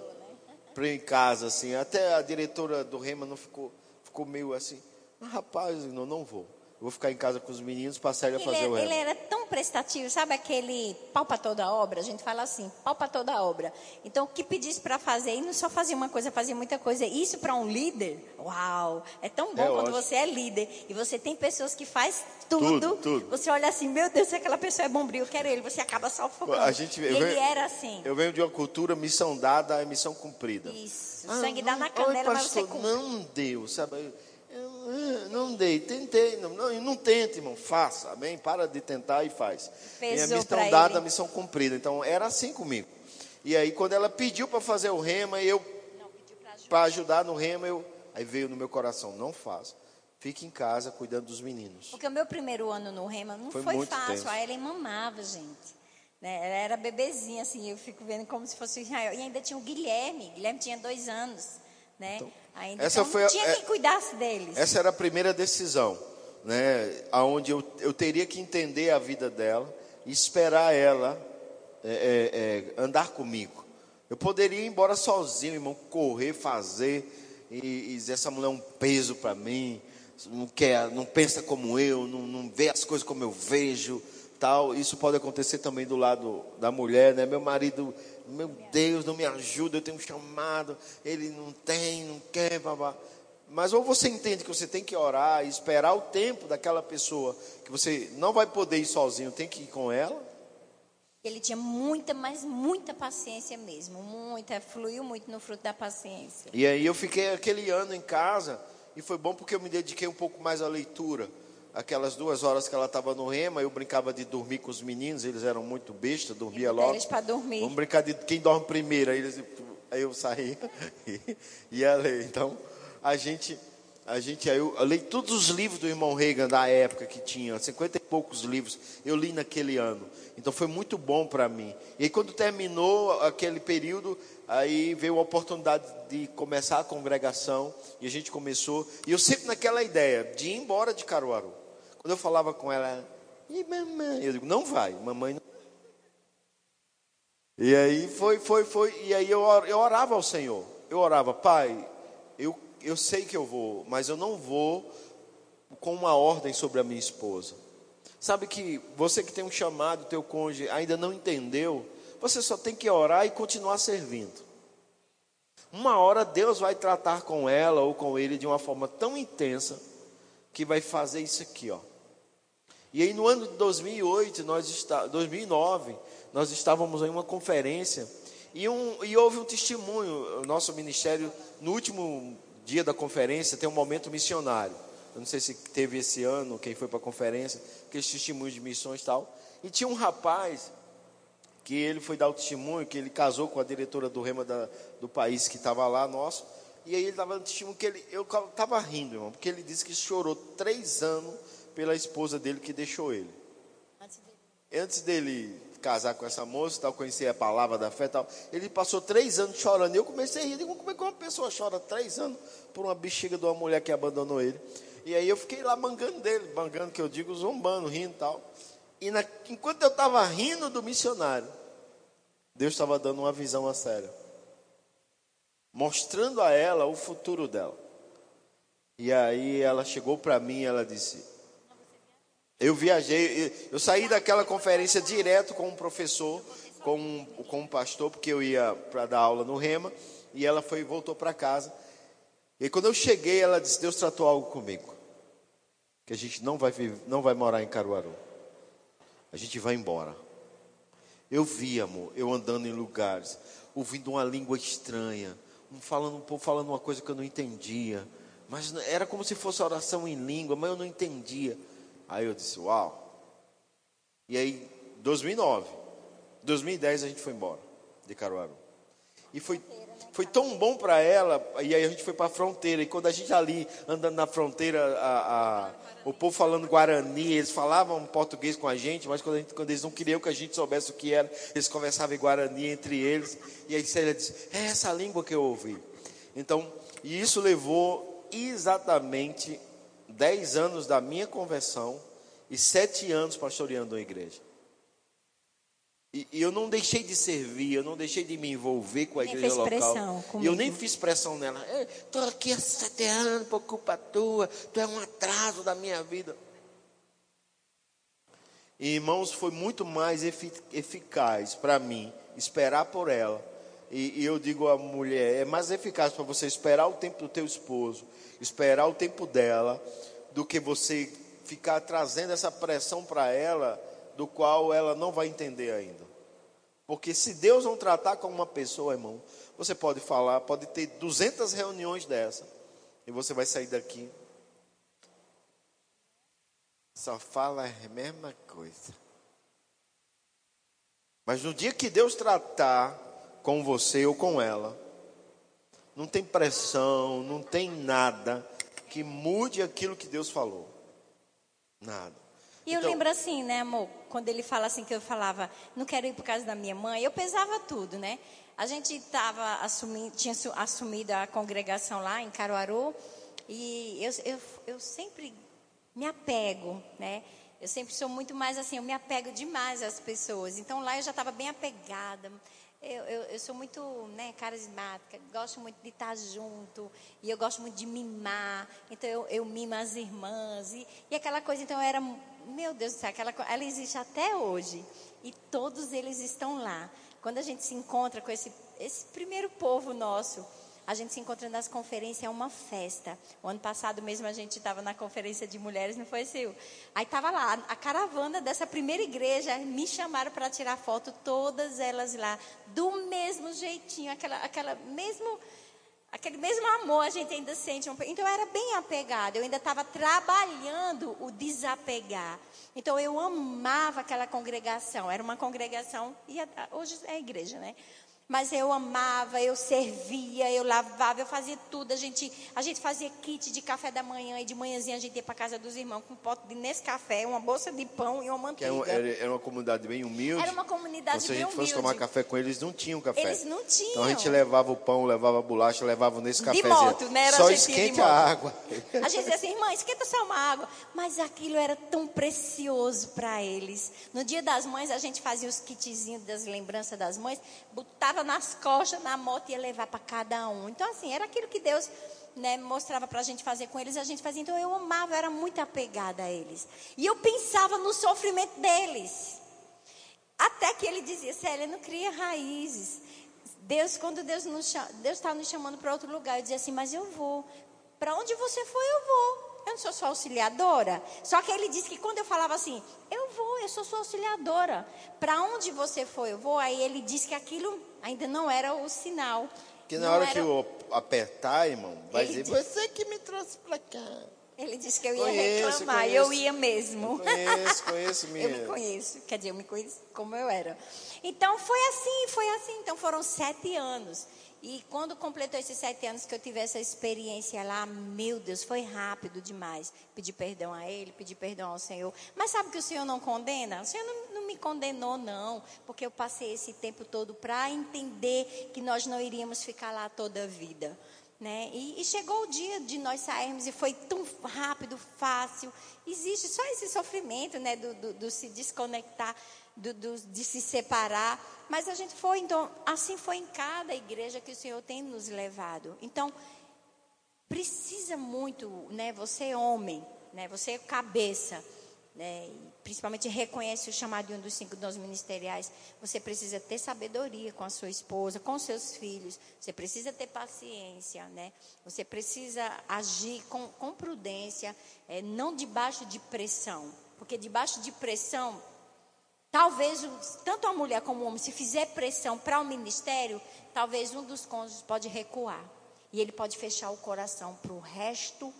para em casa, assim. Até a diretora do Rema não ficou, ficou meio assim. Rapaz, não, não vou. Vou ficar em casa com os meninos para sair a fazer é, o Ele era tão prestativo, sabe aquele pau para toda obra? A gente fala assim, pau para toda obra. Então, o que pedisse para fazer, e não só fazia uma coisa, fazia muita coisa. Isso para um líder, uau! É tão bom é quando ótimo. você é líder e você tem pessoas que faz tudo, tudo, tudo. Você olha assim, meu Deus, se aquela pessoa é bombril, eu quero ele. Você acaba só focando. A gente, ele venho, era assim. Eu venho de uma cultura, missão dada é missão cumprida. Isso, ah, sangue dá na canela, mas você cumpre. Não deu, sabe? Não dei, tentei, não, não, não tente, irmão, faça, amém? Para de tentar e faz. Pesou Minha missão dada, a missão cumprida. Então, era assim comigo. E aí, quando ela pediu para fazer o rema, eu, para ajudar no rema, eu, aí veio no meu coração, não faça. Fique em casa cuidando dos meninos. Porque o meu primeiro ano no rema não foi, foi fácil. Tenso. A Ellen mamava, gente. Né? Ela era bebezinha, assim, eu fico vendo como se fosse Israel. E ainda tinha o Guilherme. Guilherme tinha dois anos. Né? Então, Ainda essa então, foi, tinha é, quem cuidasse deles. Essa era a primeira decisão, né? Aonde eu, eu teria que entender a vida dela e esperar ela é, é, é, andar comigo. Eu poderia ir embora sozinho, irmão, correr, fazer e, e dizer essa mulher é um peso para mim, não quer, não pensa como eu, não, não vê as coisas como eu vejo, tal. Isso pode acontecer também do lado da mulher, né? Meu marido meu Deus, não me ajuda, eu tenho um chamado, ele não tem, não quer, babá. Mas ou você entende que você tem que orar e esperar o tempo daquela pessoa, que você não vai poder ir sozinho, tem que ir com ela. Ele tinha muita, mas muita paciência mesmo, muita, fluiu muito no fruto da paciência. E aí eu fiquei aquele ano em casa e foi bom porque eu me dediquei um pouco mais à leitura aquelas duas horas que ela estava no rema, eu brincava de dormir com os meninos, eles eram muito bestas, dormia logo. Eles para dormir. Vamos brincar de quem dorme primeiro, aí, eles, aí eu saía e ia ler. Então, a gente, a gente, eu, eu li todos os livros do irmão Reagan da época que tinha, cinquenta e poucos livros, eu li naquele ano. Então foi muito bom para mim. E aí, quando terminou aquele período, aí veio a oportunidade de começar a congregação e a gente começou. E eu sempre naquela ideia de ir embora de Caruaru. Quando eu falava com ela, e mamãe, eu digo, não vai, mamãe não. E aí foi, foi, foi, e aí eu, eu orava ao Senhor. Eu orava, Pai, eu, eu sei que eu vou, mas eu não vou com uma ordem sobre a minha esposa. Sabe que você que tem um chamado, teu cônjuge ainda não entendeu, você só tem que orar e continuar servindo. Uma hora Deus vai tratar com ela ou com ele de uma forma tão intensa que vai fazer isso aqui, ó. E aí no ano de 2008, nós está, 2009, nós estávamos em uma conferência e, um, e houve um testemunho. O nosso ministério, no último dia da conferência, tem um momento missionário. Eu não sei se teve esse ano, quem foi para a conferência, aqueles testemunhos de missões e tal. E tinha um rapaz que ele foi dar o testemunho, que ele casou com a diretora do Rema da, do país que estava lá, nosso. E aí ele dava um testemunho que ele, eu estava rindo, irmão, porque ele disse que chorou três anos pela esposa dele que deixou ele. Antes dele casar com essa moça, tal, conhecer a palavra da fé, tal, ele passou três anos chorando. Eu comecei a rir, digo, como é que uma pessoa chora três anos por uma bexiga de uma mulher que abandonou ele? E aí eu fiquei lá mangando dele, mangando que eu digo, zombando, rindo e tal. E na, enquanto eu estava rindo do missionário, Deus estava dando uma visão a sério, mostrando a ela o futuro dela. E aí ela chegou para mim e ela disse: Eu viajei, eu saí daquela conferência direto com um professor, com um, com um pastor, porque eu ia para dar aula no Rema, e ela foi voltou para casa. E quando eu cheguei, ela disse: Deus tratou algo comigo, que a gente não vai não vai morar em Caruaru, a gente vai embora. Eu vi, amor, eu andando em lugares, ouvindo uma língua estranha, um falando um falando uma coisa que eu não entendia. Mas era como se fosse oração em língua, mas eu não entendia. Aí eu disse, uau. E aí, 2009, 2010 a gente foi embora de Caruaru. E foi, foi tão bom para ela, e aí a gente foi para a fronteira. E quando a gente ali, andando na fronteira, a, a, o povo falando Guarani, eles falavam português com a gente, mas quando, gente, quando, eles não queriam que a gente soubesse o que era, eles conversavam em Guarani entre eles. E aí Célia disse, é essa língua que eu ouvi. Então, e isso levou exatamente 10 anos da minha conversão e sete anos pastoreando a igreja. E, e, eu não deixei de servir, eu não deixei de me envolver com a nem igreja local. E eu nem fiz pressão nela. Estou aqui há sete anos por culpa tua, tu é um atraso da minha vida. E, irmãos, foi muito mais eficaz para mim esperar por ela e, e eu digo à mulher, é mais eficaz para você esperar o tempo do teu esposo, esperar o tempo dela, do que você ficar trazendo essa pressão para ela, do qual ela não vai entender ainda. Porque se Deus não tratar com uma pessoa, irmão, você pode falar, pode ter 200 reuniões dessa, e você vai sair daqui. Só fala a mesma coisa. Mas no dia que Deus tratar com você ou com ela. Não tem pressão, não tem nada que mude aquilo que Deus falou. Nada. E eu então, lembro assim, né, amor? Quando ele fala assim que eu falava, não quero ir por causa da minha mãe, eu pesava tudo, né? A gente estava assumindo, tinha assumido a congregação lá em Caruaru e eu, eu, eu sempre me apego, né? Eu sempre sou muito mais assim, eu me apego demais às pessoas. Então lá eu já estava bem apegada. Eu, eu, eu, sou muito né, carismática, gosto muito de estar junto, e eu gosto muito de mimar, então eu, eu mimo as irmãs, e, e aquela coisa, então era, meu Deus do céu, aquela, ela existe até hoje, e todos eles estão lá. Quando a gente se encontra com esse, esse primeiro povo nosso, a gente se encontra nas conferências, é uma festa. O ano passado mesmo a gente estava na conferência de mulheres, não foi, Sil? Aí estava lá, a caravana dessa primeira igreja, me chamaram para tirar foto, todas elas lá, do mesmo jeitinho, aquela, aquela mesmo, aquele mesmo amor a gente ainda sente. Então eu era bem apegada, eu ainda estava trabalhando o desapegar. Então eu amava aquela congregação, era uma congregação, e hoje é igreja, né? Mas eu amava, eu servia, eu lavava, eu fazia tudo. A gente, a gente fazia kit de café da manhã e de manhãzinha a gente ia para casa dos irmãos com um pote de Nescafé, uma bolsa de pão e uma manteiga. Era, era, uma comunidade bem humilde. Era uma comunidade então, bem humilde. Se a gente fosse tomar café com eles, não tinham café. Eles não tinham. Então a gente levava o pão, levava a bolacha, levava o Nescafé. De moto, né? Era só esquente a água. A gente dizia assim, irmã, esquenta só uma água. Mas aquilo era tão precioso para eles. No dia das mães, a gente fazia os kitzinhos das lembranças das mães, botava nas costas na moto ia levar para cada um. Então, assim, era aquilo que Deus né, mostrava para a gente fazer com eles, a gente fazia. Então, eu amava, eu era muito apegada a eles. E eu pensava no sofrimento deles. Até que ele dizia, Célia, não cria raízes. Deus, quando Deus está nos chamando para outro lugar, eu dizia assim, mas eu vou. Para onde você for, eu vou. Eu não sou sua auxiliadora. Só que ele disse que quando eu falava assim, eu vou, eu sou sua auxiliadora. Para onde você for, eu vou. Aí ele disse que aquilo ainda não era o sinal. Que na hora era... que eu apertar, irmão, vai ele dizer, disse... você que me trouxe para cá. Ele disse que eu ia conheço, reclamar, conheço, eu ia mesmo. Eu conheço, conheço mesmo. eu me conheço, quer dizer, eu me conheço como eu era. Então foi assim, foi assim. Então foram sete anos. E quando completou esses sete anos que eu tive essa experiência lá, meu Deus, foi rápido demais. Pedi perdão a ele, pedi perdão ao Senhor. Mas sabe que o Senhor não condena? O Senhor não, não me condenou, não. Porque eu passei esse tempo todo para entender que nós não iríamos ficar lá toda a vida. Né? E, e, chegou o dia de nós sairmos e foi tão rápido, fácil. Existe só esse sofrimento né, do, do, do se desconectar do, do, de se separar. Mas a gente foi, então, assim foi em cada igreja que o Senhor tem nos levado. Então, precisa muito, né? Você é homem, né? Você é cabeça, né? principalmente reconhece o chamado de um dos cinco dons ministeriais. Você precisa ter sabedoria com a sua esposa, com seus filhos. Você precisa ter paciência, né? Você precisa agir com, com prudência, é, não debaixo de pressão, porque debaixo de pressão Talvez tanto a mulher como o homem, se fizer pressão para o ministério, talvez um dos cônjuges pode recuar. E ele pode fechar o coração para o resto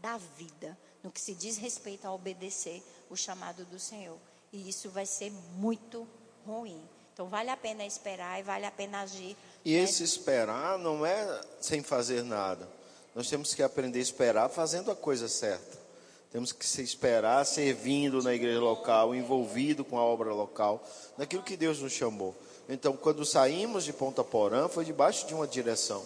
da vida, no que se diz respeito a obedecer o chamado do Senhor. E isso vai ser muito ruim. Então vale a pena esperar e vale a pena agir. E esse esperar não é sem fazer nada. Nós temos que aprender a esperar fazendo a coisa certa. Temos que se esperar servindo na igreja local, envolvido com a obra local, naquilo que Deus nos chamou. Então, quando saímos de Ponta Porã, foi debaixo de uma direção.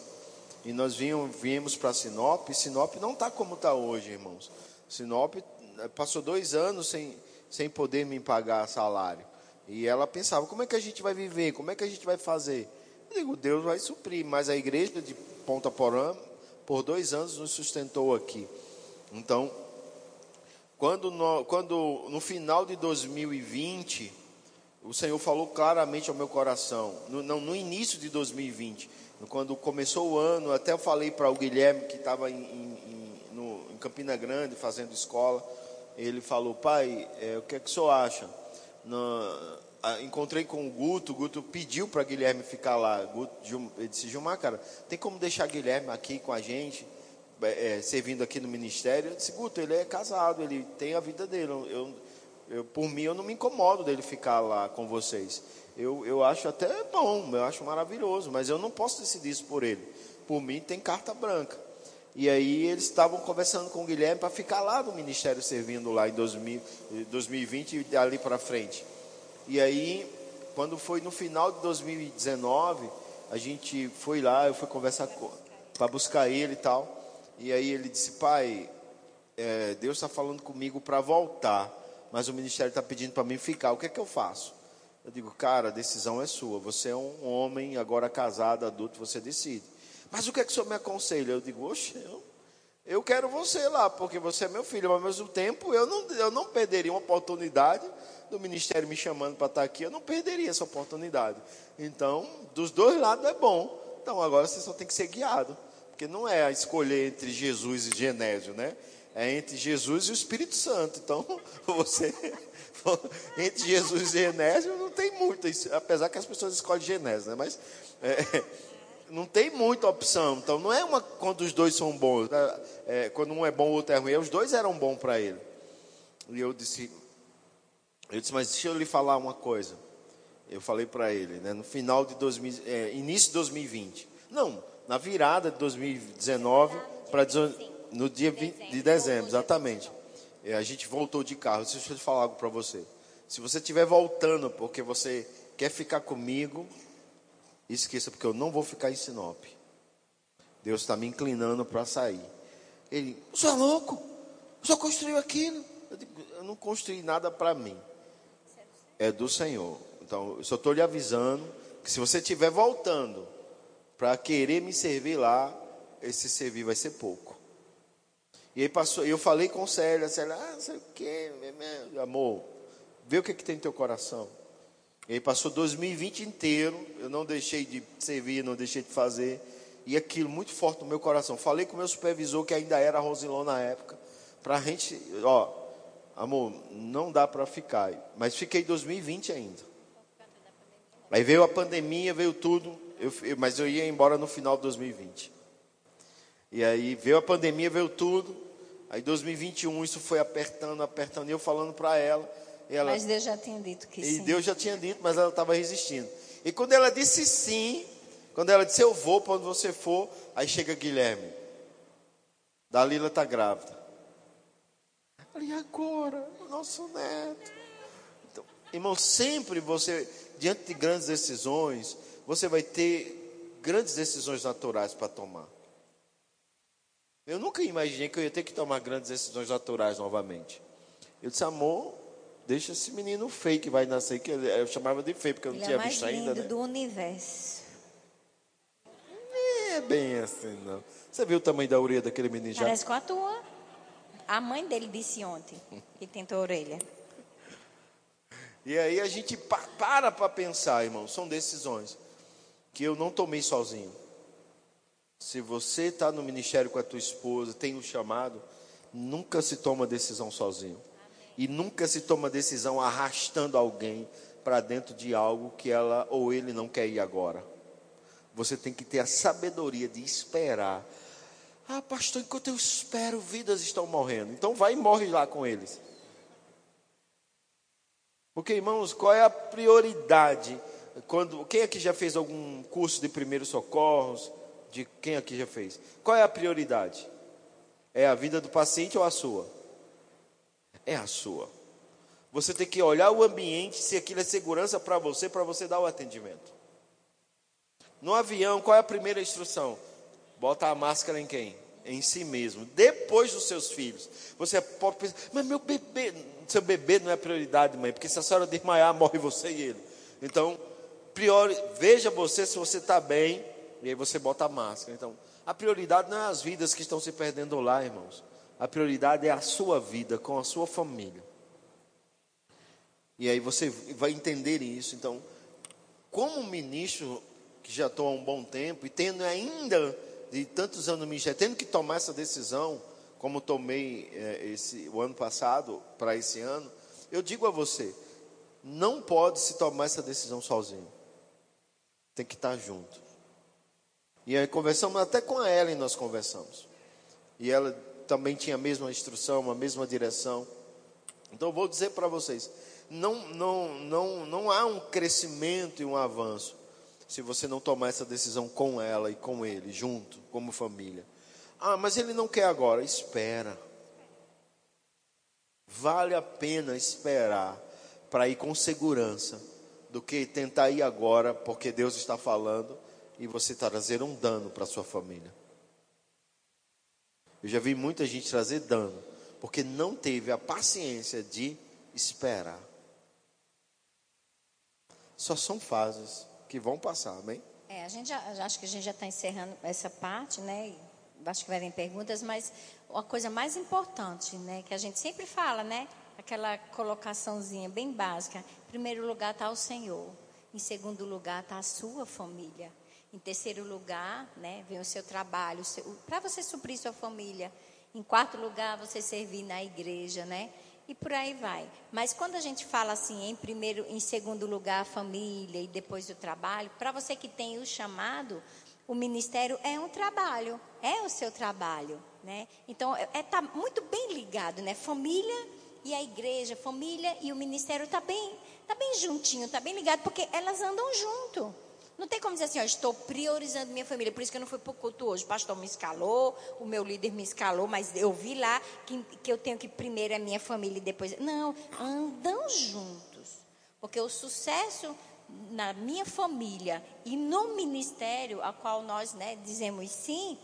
E nós viemos, viemos para Sinop, e Sinop não está como está hoje, irmãos. Sinop eh, passou dois anos sem, sem poder me pagar salário. E ela pensava, como é que a gente vai viver? Como é que a gente vai fazer? Eu digo, Deus vai suprir. Mas a igreja de Ponta Porã, por dois anos, nos sustentou aqui. Então, quando no, quando no final de 2020, o Senhor falou claramente ao meu coração, no, não, no início de 2020, quando começou o ano, até eu falei para o Guilherme que estava em, em, em, Campina Grande fazendo escola, ele falou, pai, é, o que é que o senhor acha? No, encontrei com o Guto, o Guto pediu para Guilherme ficar lá. Guto, ele disse, Gilmar, cara, tem como deixar Guilherme aqui com a gente? É, servindo aqui no ministério, eu disse, Guto, ele é casado, ele tem a vida dele. Eu, eu, por mim, eu não me incomodo dele ficar lá com vocês. Eu, eu acho até bom, eu acho maravilhoso, mas eu não posso decidir isso por ele. Por mim, tem carta branca. E aí eles estavam conversando com o Guilherme para ficar lá no ministério servindo lá em 2000, 2020 e ali para frente. E aí, quando foi no final de 2019, a gente foi lá, eu fui conversar para buscar ele e tal. E aí ele disse: Pai, é, Deus está falando comigo para voltar, mas o ministério está pedindo para mim ficar. O que é que eu faço? Eu digo, cara, a decisão é sua. Você é um homem agora casado, adulto, você decide. Mas o que é que o senhor me aconselha? Eu digo, oxe, eu, eu quero você lá, porque você é meu filho, mas ao mesmo tempo eu não, eu não perderia uma oportunidade do ministério me chamando para estar aqui, eu não perderia essa oportunidade. Então, dos dois lados é bom. Então agora você só tem que ser guiado. Porque não é a escolher entre Jesus e Genésio, né? É entre Jesus e o Espírito Santo. Então, você. entre Jesus e Genésio não tem muito. Apesar que as pessoas escolhem Genésio, né? Mas. É, não tem muita opção. Então, não é uma quando os dois são bons. Né? É, quando um é bom, o outro é ruim. Os dois eram bons para ele. E eu disse. Eu disse, mas deixa eu lhe falar uma coisa. Eu falei para ele, né? No final de 2000, é, início de 2020. Não, na virada de 2019 para no dia 20 de dezembro, exatamente. A gente voltou de carro. Deixa eu falar algo para você. Se você estiver voltando porque você quer ficar comigo, esqueça, porque eu não vou ficar em Sinop. Deus está me inclinando para sair. Ele, o senhor é louco? O senhor construiu aquilo? Eu, digo, eu não construí nada para mim. É do Senhor. Então, eu só estou lhe avisando que se você estiver voltando para querer me servir lá, esse servir vai ser pouco. E aí passou, eu falei com Célia, Célia, ah, não sei o que, amor, vê o que, que tem no teu coração. E aí passou 2020 inteiro, eu não deixei de servir, não deixei de fazer, e aquilo muito forte no meu coração. Falei com o meu supervisor, que ainda era Rosilon na época, para a gente, ó, amor, não dá para ficar, mas fiquei 2020 ainda. Aí veio a pandemia, veio tudo, eu, eu, mas eu ia embora no final de 2020. E aí veio a pandemia, veio tudo. Aí 2021 isso foi apertando, apertando, e eu falando para ela, ela. Mas Deus já tinha dito que e sim. E Deus já tinha dito, mas ela estava resistindo. E quando ela disse sim, quando ela disse eu vou para onde você for, aí chega Guilherme. Dalila está grávida. E agora? O nosso neto. Então, irmão, sempre você, diante de grandes decisões, você vai ter grandes decisões naturais para tomar. Eu nunca imaginei que eu ia ter que tomar grandes decisões naturais novamente. Eu disse, amor, Deixa esse menino feio que vai nascer, que eu chamava de feio, porque eu não Ele tinha é mais visto lindo ainda. Né? do universo. É bem assim, não. Você viu o tamanho da orelha daquele menino já? Parece com a tua. A mãe dele disse ontem que tentou a orelha. E aí a gente pa- para para pensar, irmão, são decisões que eu não tomei sozinho. Se você está no ministério com a tua esposa, tem um chamado, nunca se toma decisão sozinho. E nunca se toma decisão arrastando alguém para dentro de algo que ela ou ele não quer ir agora. Você tem que ter a sabedoria de esperar. Ah, pastor, enquanto eu espero, vidas estão morrendo. Então vai e morre lá com eles. Porque, irmãos, qual é a prioridade? Quando, quem aqui já fez algum curso de primeiros socorros? De quem aqui já fez? Qual é a prioridade? É a vida do paciente ou a sua? É a sua. Você tem que olhar o ambiente, se aquilo é segurança para você, para você dar o atendimento. No avião, qual é a primeira instrução? Bota a máscara em quem? Em si mesmo. Depois dos seus filhos. Você pode pensar, mas meu bebê, seu bebê não é prioridade, mãe, porque se a senhora desmaiar, morre você e ele. Então, priori, veja você se você está bem, e aí você bota a máscara. Então, a prioridade não é as vidas que estão se perdendo lá, irmãos. A prioridade é a sua vida com a sua família. E aí você vai entender isso. Então, como ministro que já estou há um bom tempo e tendo ainda de tantos anos no ministério, tendo que tomar essa decisão, como tomei é, esse, o ano passado para esse ano, eu digo a você, não pode se tomar essa decisão sozinho. Tem que estar junto. E aí conversamos até com a Ellen nós conversamos. E ela também tinha a mesma instrução, a mesma direção. Então eu vou dizer para vocês, não, não, não, não há um crescimento e um avanço se você não tomar essa decisão com ela e com ele, junto, como família. Ah, mas ele não quer agora. Espera. Vale a pena esperar para ir com segurança do que tentar ir agora, porque Deus está falando e você trazer um dano para sua família. Eu já vi muita gente trazer dano, porque não teve a paciência de esperar. Só são fases que vão passar, amém? É, a gente já, acho que a gente já está encerrando essa parte, né? Acho que vai vir perguntas, mas uma coisa mais importante, né? Que a gente sempre fala, né? Aquela colocaçãozinha bem básica. Primeiro lugar está o Senhor. Em segundo lugar está a sua família. Em terceiro lugar, né? Vem o seu trabalho, para você suprir sua família. Em quarto lugar, você servir na igreja, né? e por aí vai. Mas quando a gente fala assim, em primeiro, em segundo lugar a família e depois o trabalho, para você que tem o chamado, o ministério é um trabalho, é o seu trabalho, né? Então é, é tá muito bem ligado, né? Família e a igreja, família e o ministério tá bem, tá bem juntinho, tá bem ligado, porque elas andam junto. Não tem como dizer assim, ó, estou priorizando minha família, por isso que eu não fui para o culto hoje. O pastor me escalou, o meu líder me escalou, mas eu vi lá que, que eu tenho que primeiro é minha família e depois. Não, andam juntos. Porque o sucesso na minha família e no ministério, a qual nós né, dizemos sim,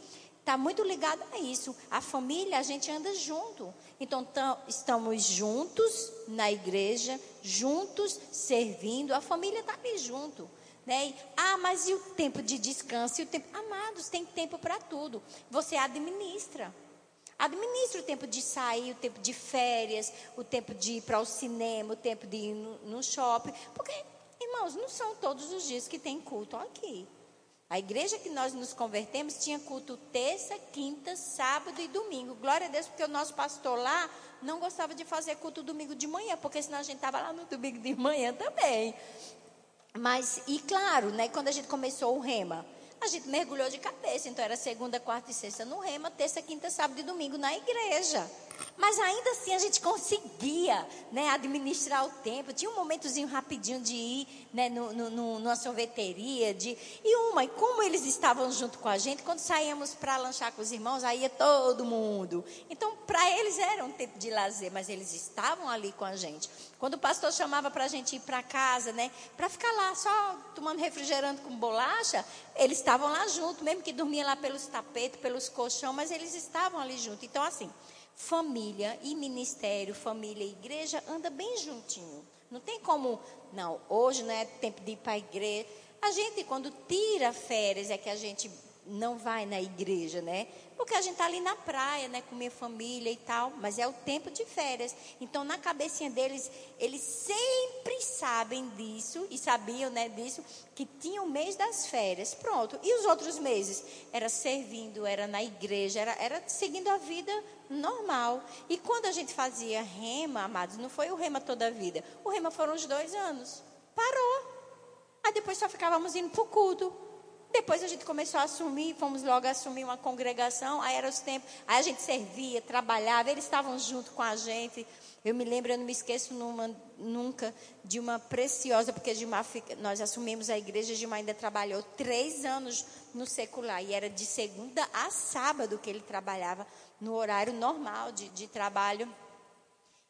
está muito ligado a isso. A família, a gente anda junto. Então, estamos juntos na igreja, juntos servindo, a família está ali junto. Né? Ah, mas e o tempo de descanso? E o tempo... Amados, tem tempo para tudo. Você administra. Administra o tempo de sair, o tempo de férias, o tempo de ir para o cinema, o tempo de ir no, no shopping. Porque, irmãos, não são todos os dias que tem culto aqui. A igreja que nós nos convertemos tinha culto terça, quinta, sábado e domingo. Glória a Deus, porque o nosso pastor lá não gostava de fazer culto domingo de manhã, porque senão a gente estava lá no domingo de manhã também. Mas, e claro, né, quando a gente começou o rema, a gente mergulhou de cabeça. Então era segunda, quarta e sexta no rema, terça, quinta, sábado e domingo na igreja. Mas ainda assim a gente conseguia né, administrar o tempo. Tinha um momentozinho rapidinho de ir né, no, no, numa sorveteria. De... E uma, e como eles estavam junto com a gente, quando saíamos para lanchar com os irmãos, aí ia todo mundo. Então, para eles era um tempo de lazer, mas eles estavam ali com a gente. Quando o pastor chamava para a gente ir para casa, né, para ficar lá só tomando refrigerante com bolacha, eles estavam lá junto, mesmo que dormia lá pelos tapetes, pelos colchão, mas eles estavam ali junto. Então, assim, família e ministério, família e igreja anda bem juntinho. Não tem como, não, hoje não é tempo de ir para a igreja. A gente, quando tira férias, é que a gente não vai na igreja, né? Porque a gente está ali na praia, né, com minha família e tal, mas é o tempo de férias. Então, na cabecinha deles, eles sempre sabem disso e sabiam, né, disso, que tinha o mês das férias. Pronto. E os outros meses? Era servindo, era na igreja, era, era seguindo a vida normal. E quando a gente fazia rema, amados, não foi o rema toda a vida. O rema foram os dois anos. Parou. Aí depois só ficávamos indo para o culto. Depois a gente começou a assumir, fomos logo assumir uma congregação, aí era os tempos, aí a gente servia, trabalhava, eles estavam junto com a gente. Eu me lembro, eu não me esqueço numa, nunca de uma preciosa, porque Gilmar, nós assumimos a igreja, Gilmar ainda trabalhou três anos no secular, e era de segunda a sábado que ele trabalhava no horário normal de, de trabalho.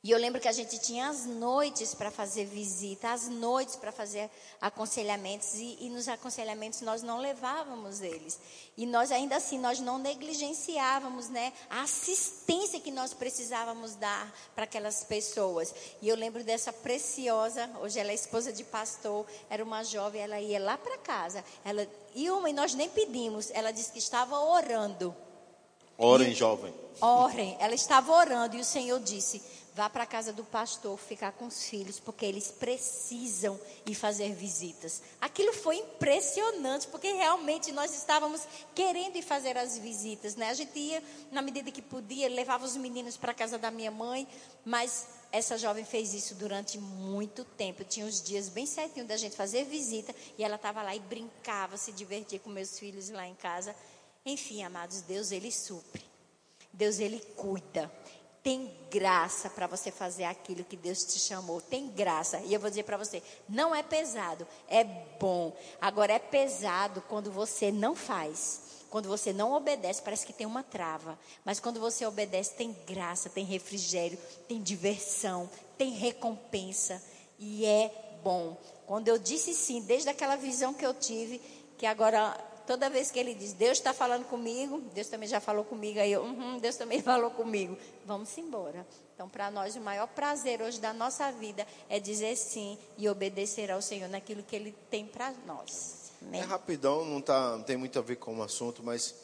E eu lembro que a gente tinha as noites para fazer visita, as noites para fazer aconselhamentos, e, e, nos aconselhamentos nós não levávamos eles. E nós ainda assim, nós não negligenciávamos né, a assistência que nós precisávamos dar para aquelas pessoas. E eu lembro dessa preciosa, hoje ela é esposa de pastor, era uma jovem, ela ia lá para casa, ela e uma, e nós nem pedimos, ela disse que estava orando. Orem, e, jovem. Orem, ela estava orando e o Senhor disse Vá para a casa do pastor ficar com os filhos, porque eles precisam ir fazer visitas. Aquilo foi impressionante, porque realmente nós estávamos querendo ir fazer as visitas, né? A gente ia, na medida que podia, levava os meninos para a casa da minha mãe, mas essa jovem fez isso durante muito tempo. Tinha os dias bem certinho da gente fazer visita, e ela estava lá e brincava, se divertia com meus filhos lá em casa. Enfim, amados, Deus, Ele supre. Deus, Ele cuida. Tem graça para você fazer aquilo que Deus te chamou. Tem graça. E eu vou dizer para você: não é pesado, é bom. Agora, é pesado quando você não faz. Quando você não obedece, parece que tem uma trava. Mas quando você obedece, tem graça, tem refrigério, tem diversão, tem recompensa. E é bom. Quando eu disse sim, desde aquela visão que eu tive, que agora toda vez que ele diz, Deus está falando comigo, Deus também já falou comigo, aí eu, uhum, Deus também falou comigo, vamos embora. Então, para nós, o maior prazer hoje da nossa vida é dizer sim e obedecer ao Senhor naquilo que Ele tem para nós. É rapidão, não, tá, não tem muito a ver com o assunto, mas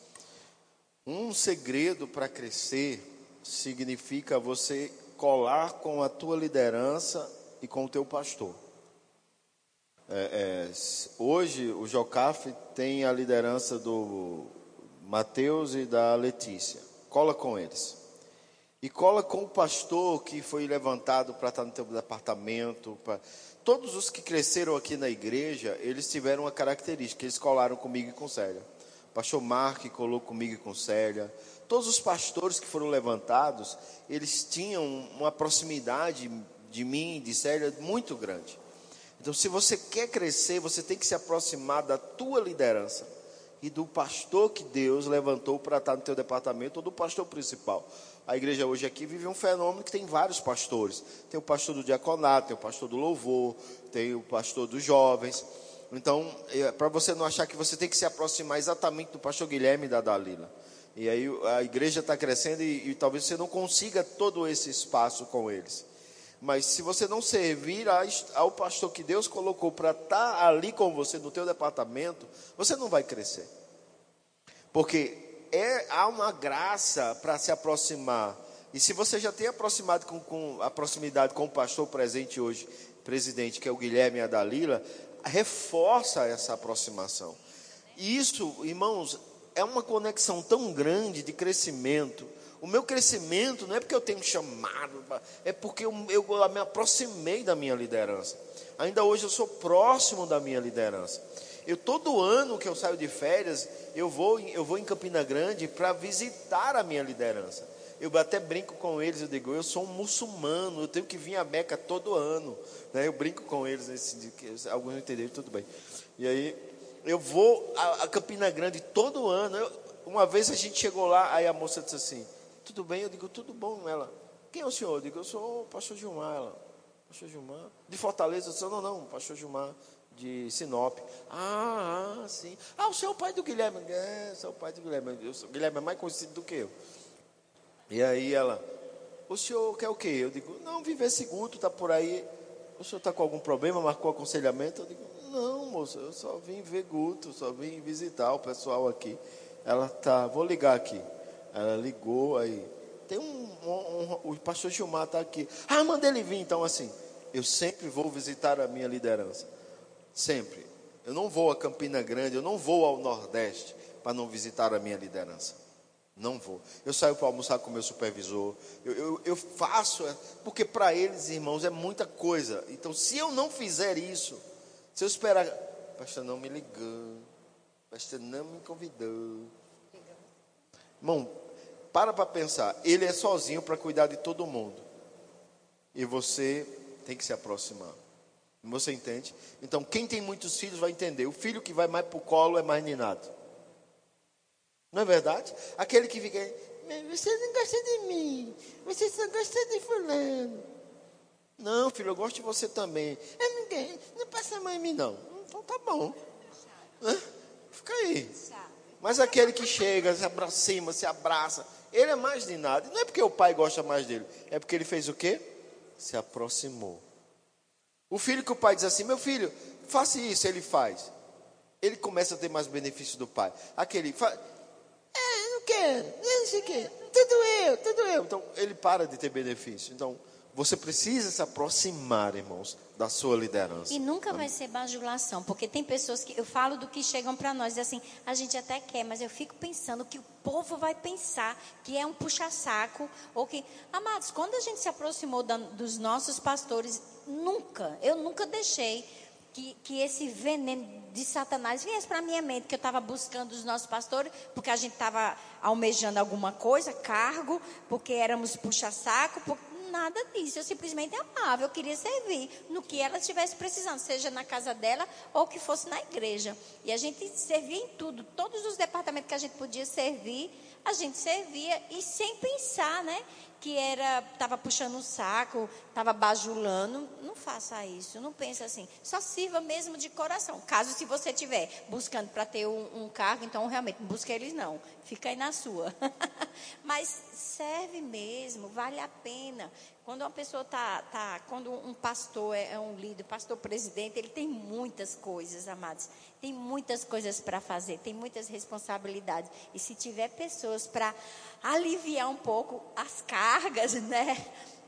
um segredo para crescer significa você colar com a tua liderança e com o teu pastor. É, é, hoje o Jocaf tem a liderança do Mateus e da Letícia. Cola com eles. E cola com o pastor que foi levantado para estar no teu departamento. Pra... Todos os que cresceram aqui na igreja, eles tiveram uma característica. Eles colaram comigo e com Célia. O pastor Mark colou comigo e com Célia. Todos os pastores que foram levantados, eles tinham uma proximidade de mim, de Célia, muito grande. Então, se você quer crescer, você tem que se aproximar da tua liderança e do pastor que Deus levantou para estar no teu departamento ou do pastor principal. A igreja hoje aqui vive um fenômeno que tem vários pastores. Tem o pastor do diaconato, tem o pastor do louvor, tem o pastor dos jovens. Então, é, para você não achar que você tem que se aproximar exatamente do pastor Guilherme e da Dalila. E aí a igreja está crescendo e, e talvez você não consiga todo esse espaço com eles. Mas se você não servir ao pastor que Deus colocou para estar tá ali com você no teu departamento, você não vai crescer. Porque é, há uma graça para se aproximar. E se você já tem aproximado com, com, a proximidade com o pastor presente hoje, presidente, que é o Guilherme e a Dalila, reforça essa aproximação. E isso, irmãos, é uma conexão tão grande de crescimento o meu crescimento não é porque eu tenho chamado, é porque eu, eu me aproximei da minha liderança. Ainda hoje eu sou próximo da minha liderança. Eu todo ano que eu saio de férias, eu vou, eu vou em Campina Grande para visitar a minha liderança. Eu até brinco com eles, eu digo, eu sou um muçulmano, eu tenho que vir a Meca todo ano. Né? Eu brinco com eles, alguns entenderam, tudo bem. E aí, eu vou a, a Campina Grande todo ano. Eu, uma vez a gente chegou lá, aí a moça disse assim: tudo bem? Eu digo, tudo bom. Ela, quem é o senhor? Eu digo, eu sou o pastor Gilmar. Ela, pastor Gilmar? De Fortaleza? Eu disse, não, não, pastor Gilmar de Sinop. Ah, ah, sim. Ah, o senhor é o pai do Guilherme. É, sou o pai do Guilherme. Eu sou, Guilherme é mais conhecido do que eu. E aí ela, o senhor quer o quê? Eu digo, não, viver seguro, está por aí. O senhor está com algum problema? Marcou aconselhamento? Eu digo, não, moça, eu só vim ver Guto, só vim visitar o pessoal aqui. Ela tá, vou ligar aqui. Ela ligou aí. Tem um, um, um o pastor Gilmar está aqui. Ah, manda ele vir. Então, assim, eu sempre vou visitar a minha liderança. Sempre. Eu não vou a Campina Grande, eu não vou ao Nordeste para não visitar a minha liderança. Não vou. Eu saio para almoçar com o meu supervisor. Eu, eu, eu faço, é, porque para eles, irmãos, é muita coisa. Então, se eu não fizer isso, se eu esperar, pastor não me ligou, pastor não me convidou. Irmão, para para pensar. Ele é sozinho para cuidar de todo mundo. E você tem que se aproximar. Você entende? Então, quem tem muitos filhos vai entender. O filho que vai mais para o colo é mais ninado. Não é verdade? Aquele que fica, você não gosta de mim, você só gosta de fulano. Não, filho, eu gosto de você também. Eu não, não passa mais em mim, não. Então tá bom. Fica aí. Mas aquele que chega, se aproxima, se abraça, ele é mais de nada. Não é porque o pai gosta mais dele, é porque ele fez o quê? Se aproximou. O filho que o pai diz assim: Meu filho, faça isso, ele faz. Ele começa a ter mais benefício do pai. Aquele, quero, não sei o quê, tudo eu, tudo eu. Então, ele para de ter benefício. Então, você precisa se aproximar, irmãos, da sua liderança. E nunca vai ser bajulação, porque tem pessoas que eu falo do que chegam para nós e assim, a gente até quer, mas eu fico pensando que o povo vai pensar que é um puxa-saco ou que, amados, quando a gente se aproximou da, dos nossos pastores, nunca, eu nunca deixei que, que esse veneno de Satanás viesse para a minha mente, que eu estava buscando os nossos pastores, porque a gente estava almejando alguma coisa, cargo, porque éramos puxa-saco, nada disso. Eu simplesmente amava, eu queria servir no que ela estivesse precisando, seja na casa dela ou que fosse na igreja. E a gente servia em tudo, todos os departamentos que a gente podia servir, a gente servia e sem pensar, né? que era estava puxando um saco, estava bajulando, não faça isso, não pense assim. Só sirva mesmo de coração. Caso se você estiver buscando para ter um, um, cargo, então realmente não busque eles não. Fica aí na sua. Mas serve mesmo, vale a pena. Quando uma pessoa tá, tá quando um pastor é, é um líder, pastor presidente, ele tem muitas coisas, amados. Tem muitas coisas para fazer, tem muitas responsabilidades. E se tiver pessoas para aliviar um pouco as cargas, né?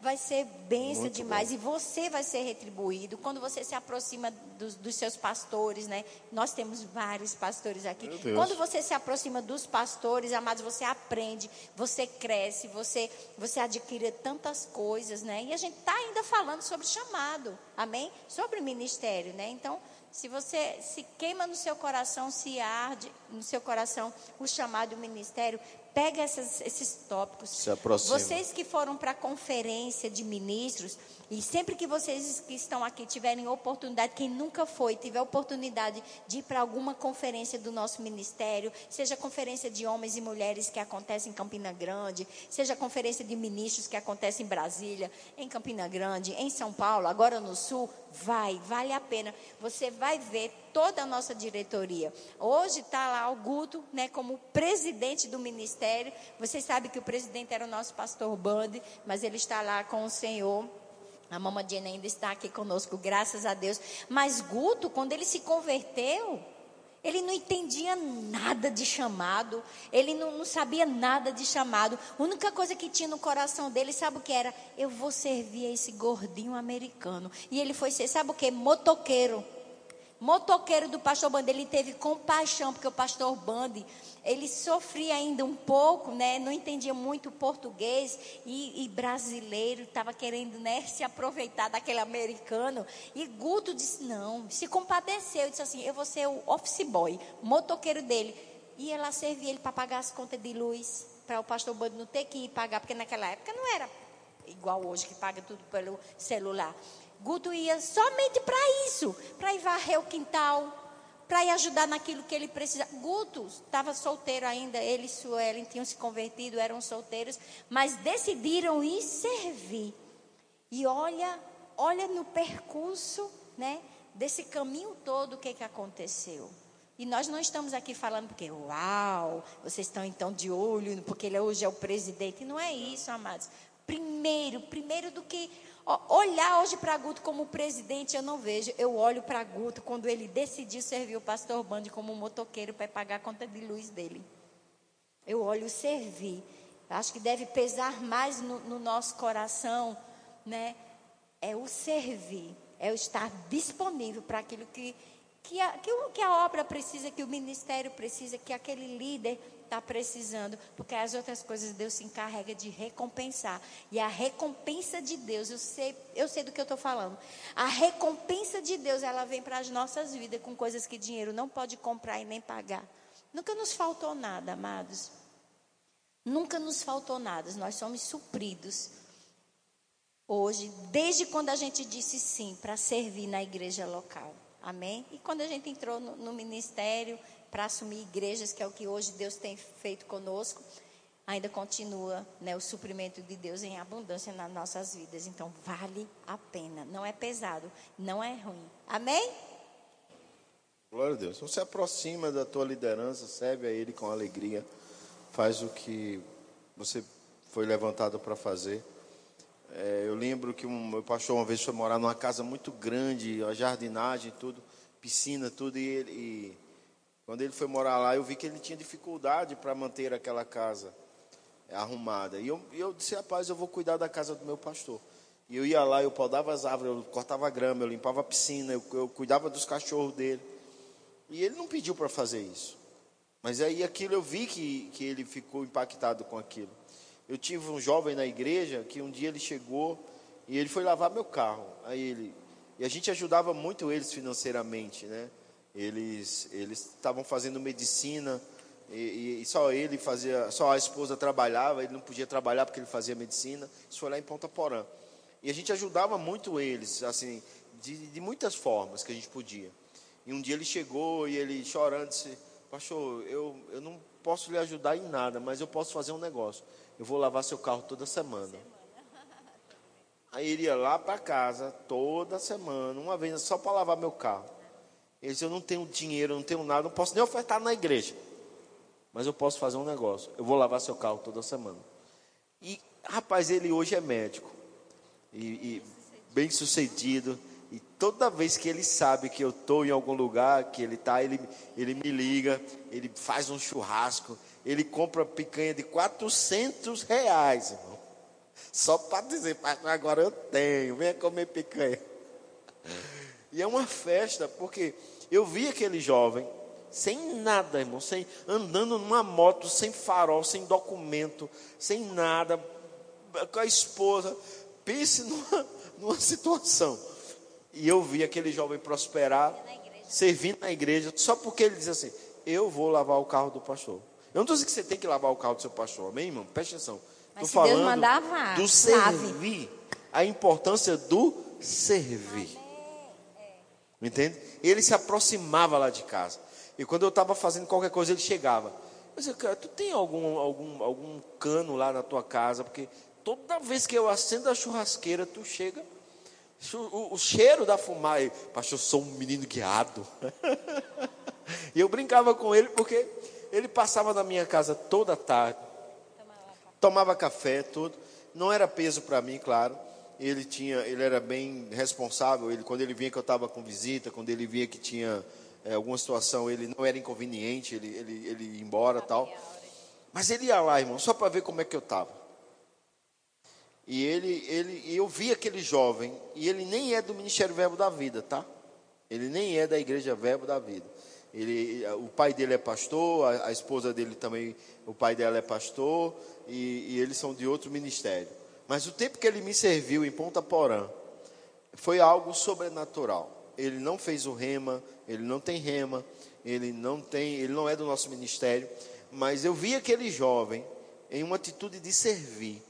Vai ser benção Muito demais bom. e você vai ser retribuído quando você se aproxima dos, dos, seus pastores, né? Nós temos vários pastores aqui. Quando você se aproxima dos pastores, amados, você aprende, você cresce, você você adquire tantas coisas, né? E a gente está ainda falando sobre chamado, amém? Sobre ministério, né? Então se você se queima no seu coração, se arde no seu coração o chamado do ministério, pega essas, esses tópicos. Se aproxima. Vocês que foram para a conferência de ministros, e sempre que vocês que estão aqui tiverem oportunidade, quem nunca foi, tiver oportunidade de ir para alguma conferência do nosso ministério, seja conferência de homens e mulheres que acontece em Campina Grande, seja conferência de ministros que acontece em Brasília, em Campina Grande, em São Paulo, agora no Sul, vai, vale a pena. Você vai ver toda a nossa diretoria. Hoje está lá o Guto, né, como presidente do ministério. Vocês sabem que o presidente era o nosso pastor Bande, mas ele está lá com o Senhor a Mama Jane ainda está aqui conosco, graças a Deus. Mas Guto, quando ele se converteu, ele não entendia nada de chamado, ele não, não, sabia nada de chamado. A única coisa que tinha no coração dele, sabe o que era? Eu vou servir a esse gordinho americano. E ele foi ser, sabe o que? Motoqueiro. Motoqueiro do pastor Bande, ele teve compaixão, porque o pastor Bande ele sofria ainda um pouco, né? Não entendia muito português e, e brasileiro, estava querendo, né, se aproveitar daquele americano. E Guto disse não, se compadeceu, disse assim, eu vou ser o office boy, motoqueiro dele. E ela servia ele para pagar as contas de luz, para o pastor Bando não ter que ir pagar, porque naquela época não era igual hoje que paga tudo pelo celular. Guto ia somente para isso, para ir varrer o quintal, para ir ajudar naquilo que ele precisa. Guto estava solteiro ainda, ele e Suelen tinham se convertido, eram solteiros, mas decidiram ir servir. E olha, olha no percurso, né, desse caminho todo o que que aconteceu. E nós não estamos aqui falando porque, uau, vocês estão então de olho, porque ele hoje é o presidente. Não é isso, amados. Primeiro, primeiro do que olhar hoje para Guto como presidente, eu não vejo. Eu olho para Guto quando ele decidiu servir o pastor Bande como motoqueiro para pagar a conta de luz dele. Eu olho servir. Acho que deve pesar mais no, no nosso coração, né? É o servir, é o estar disponível para aquilo que que a, que, que a obra precisa, que o ministério precisa, que aquele líder está precisando, porque as outras coisas Deus se encarrega de recompensar. E a recompensa de Deus, eu sei, eu sei do que eu estou falando. A recompensa de Deus, ela vem para as nossas vidas com coisas que dinheiro não pode comprar e nem pagar. Nunca nos faltou nada, amados. Nunca nos faltou nada. Nós somos supridos. Hoje, desde quando a gente disse sim para servir na igreja local. Amém? E quando a gente entrou no, no ministério para assumir igrejas, que é o que hoje Deus tem feito conosco, ainda continua né, o suprimento de Deus em abundância nas nossas vidas. Então, vale a pena. Não é pesado, não é ruim. Amém? Glória a Deus. Então, se aproxima da tua liderança, serve a Ele com alegria, faz o que você foi levantado para fazer. É, eu lembro que um, meu pastor uma vez foi morar numa casa muito grande, a jardinagem, tudo, piscina, tudo, e, ele, e quando ele foi morar lá, eu vi que ele tinha dificuldade para manter aquela casa arrumada. E eu, eu disse, rapaz, eu vou cuidar da casa do meu pastor. E eu ia lá, eu podava as árvores, eu cortava grama, eu limpava a piscina, eu, eu cuidava dos cachorros dele. E ele não pediu para fazer isso. Mas aí aquilo eu vi que, que ele ficou impactado com aquilo. Eu tive um jovem na igreja que um dia ele chegou e ele foi lavar meu carro. Aí ele e a gente ajudava muito eles financeiramente, né? Eles eles estavam fazendo medicina e, e, só ele fazia, só a esposa trabalhava, ele não podia trabalhar porque ele fazia medicina. Isso foi lá em Ponta Porã. E a gente ajudava muito eles, assim, de, de muitas formas que a gente podia. E um dia ele chegou e ele chorando disse: Pastor, eu, eu não posso lhe ajudar em nada, mas eu posso fazer um negócio eu vou lavar seu carro toda semana. Aí ele ia lá para casa toda semana, uma vez só para lavar meu carro. Ele disse: Eu não tenho dinheiro, eu não tenho nada, não posso nem ofertar na igreja. Mas eu posso fazer um negócio. Eu vou lavar seu carro toda semana. E, rapaz, ele hoje é médico. E, e bem sucedido. E toda vez que ele sabe que eu estou em algum lugar, que ele está, ele, ele me liga, ele faz um churrasco, ele compra picanha de 400 reais, irmão. Só para dizer, agora eu tenho, venha comer picanha. E é uma festa, porque eu vi aquele jovem, sem nada, irmão, sem, andando numa moto, sem farol, sem documento, sem nada, com a esposa. Pense numa, numa situação. E eu vi aquele jovem prosperar, servindo na igreja, só porque ele diz assim: Eu vou lavar o carro do pastor. Eu não estou dizendo que você tem que lavar o carro do seu pastor, amém, irmão? Preste atenção. Estou falando mandar, do servir. Lave. A importância do servir. Entende? Ele se aproximava lá de casa. E quando eu estava fazendo qualquer coisa, ele chegava. Eu disse, cara, tu tem algum, algum, algum cano lá na tua casa? Porque toda vez que eu acendo a churrasqueira, tu chega. O, o cheiro da fumaça. Pastor, eu sou um menino guiado. e eu brincava com ele porque ele passava na minha casa toda tarde, tomava café, tudo. Não era peso para mim, claro. Ele tinha, ele era bem responsável. Ele, quando ele vinha que eu estava com visita, quando ele via que tinha é, alguma situação, ele não era inconveniente, ele, ele, ele ia embora tal. Mas ele ia lá, irmão, só para ver como é que eu estava. E ele, ele, eu vi aquele jovem, e ele nem é do Ministério Verbo da Vida, tá? Ele nem é da Igreja Verbo da Vida. Ele, o pai dele é pastor, a, a, esposa dele também, o pai dela é pastor, e, e, eles são de outro ministério. Mas o tempo que ele me serviu em Ponta Porã foi algo sobrenatural. Ele não fez o rema, ele não tem rema, ele não tem, ele não é do nosso ministério, mas eu vi aquele jovem em uma atitude de servir,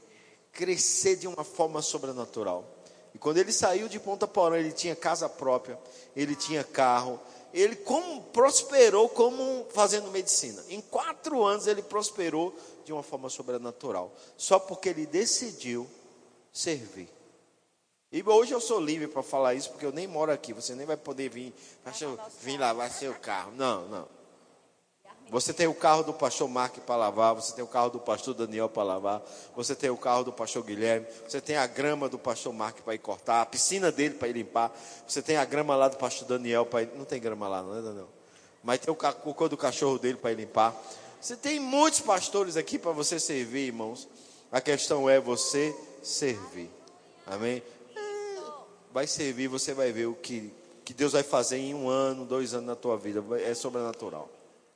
crescer de uma forma sobrenatural. E quando ele saiu de Ponta Porã, ele tinha casa própria, ele tinha carro, ele como prosperou como fazendo medicina. Em quatro anos ele prosperou de uma forma sobrenatural, só porque ele decidiu servir. E hoje eu sou livre para falar isso, porque eu nem moro aqui. Você nem vai poder vir, vir lavar seu carro. Não, não. Você tem o carro do pastor Mark para lavar, você tem o carro do pastor Daniel para lavar, você tem o carro do pastor Guilherme, você tem a grama do pastor Mark para ir cortar, a piscina dele para ir limpar, você tem a grama lá do pastor Daniel para ir. Não tem grama lá, não é, Daniel? Mas tem o cocô do cachorro dele para ir limpar. Você tem muitos pastores aqui para você servir, irmãos. A questão é você servir. Amém? É, vai servir, você vai ver o que, que Deus vai fazer em um ano, dois anos na tua vida. É sobrenatural.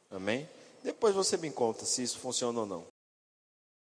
Amém? Depois você me conta se isso funciona ou não.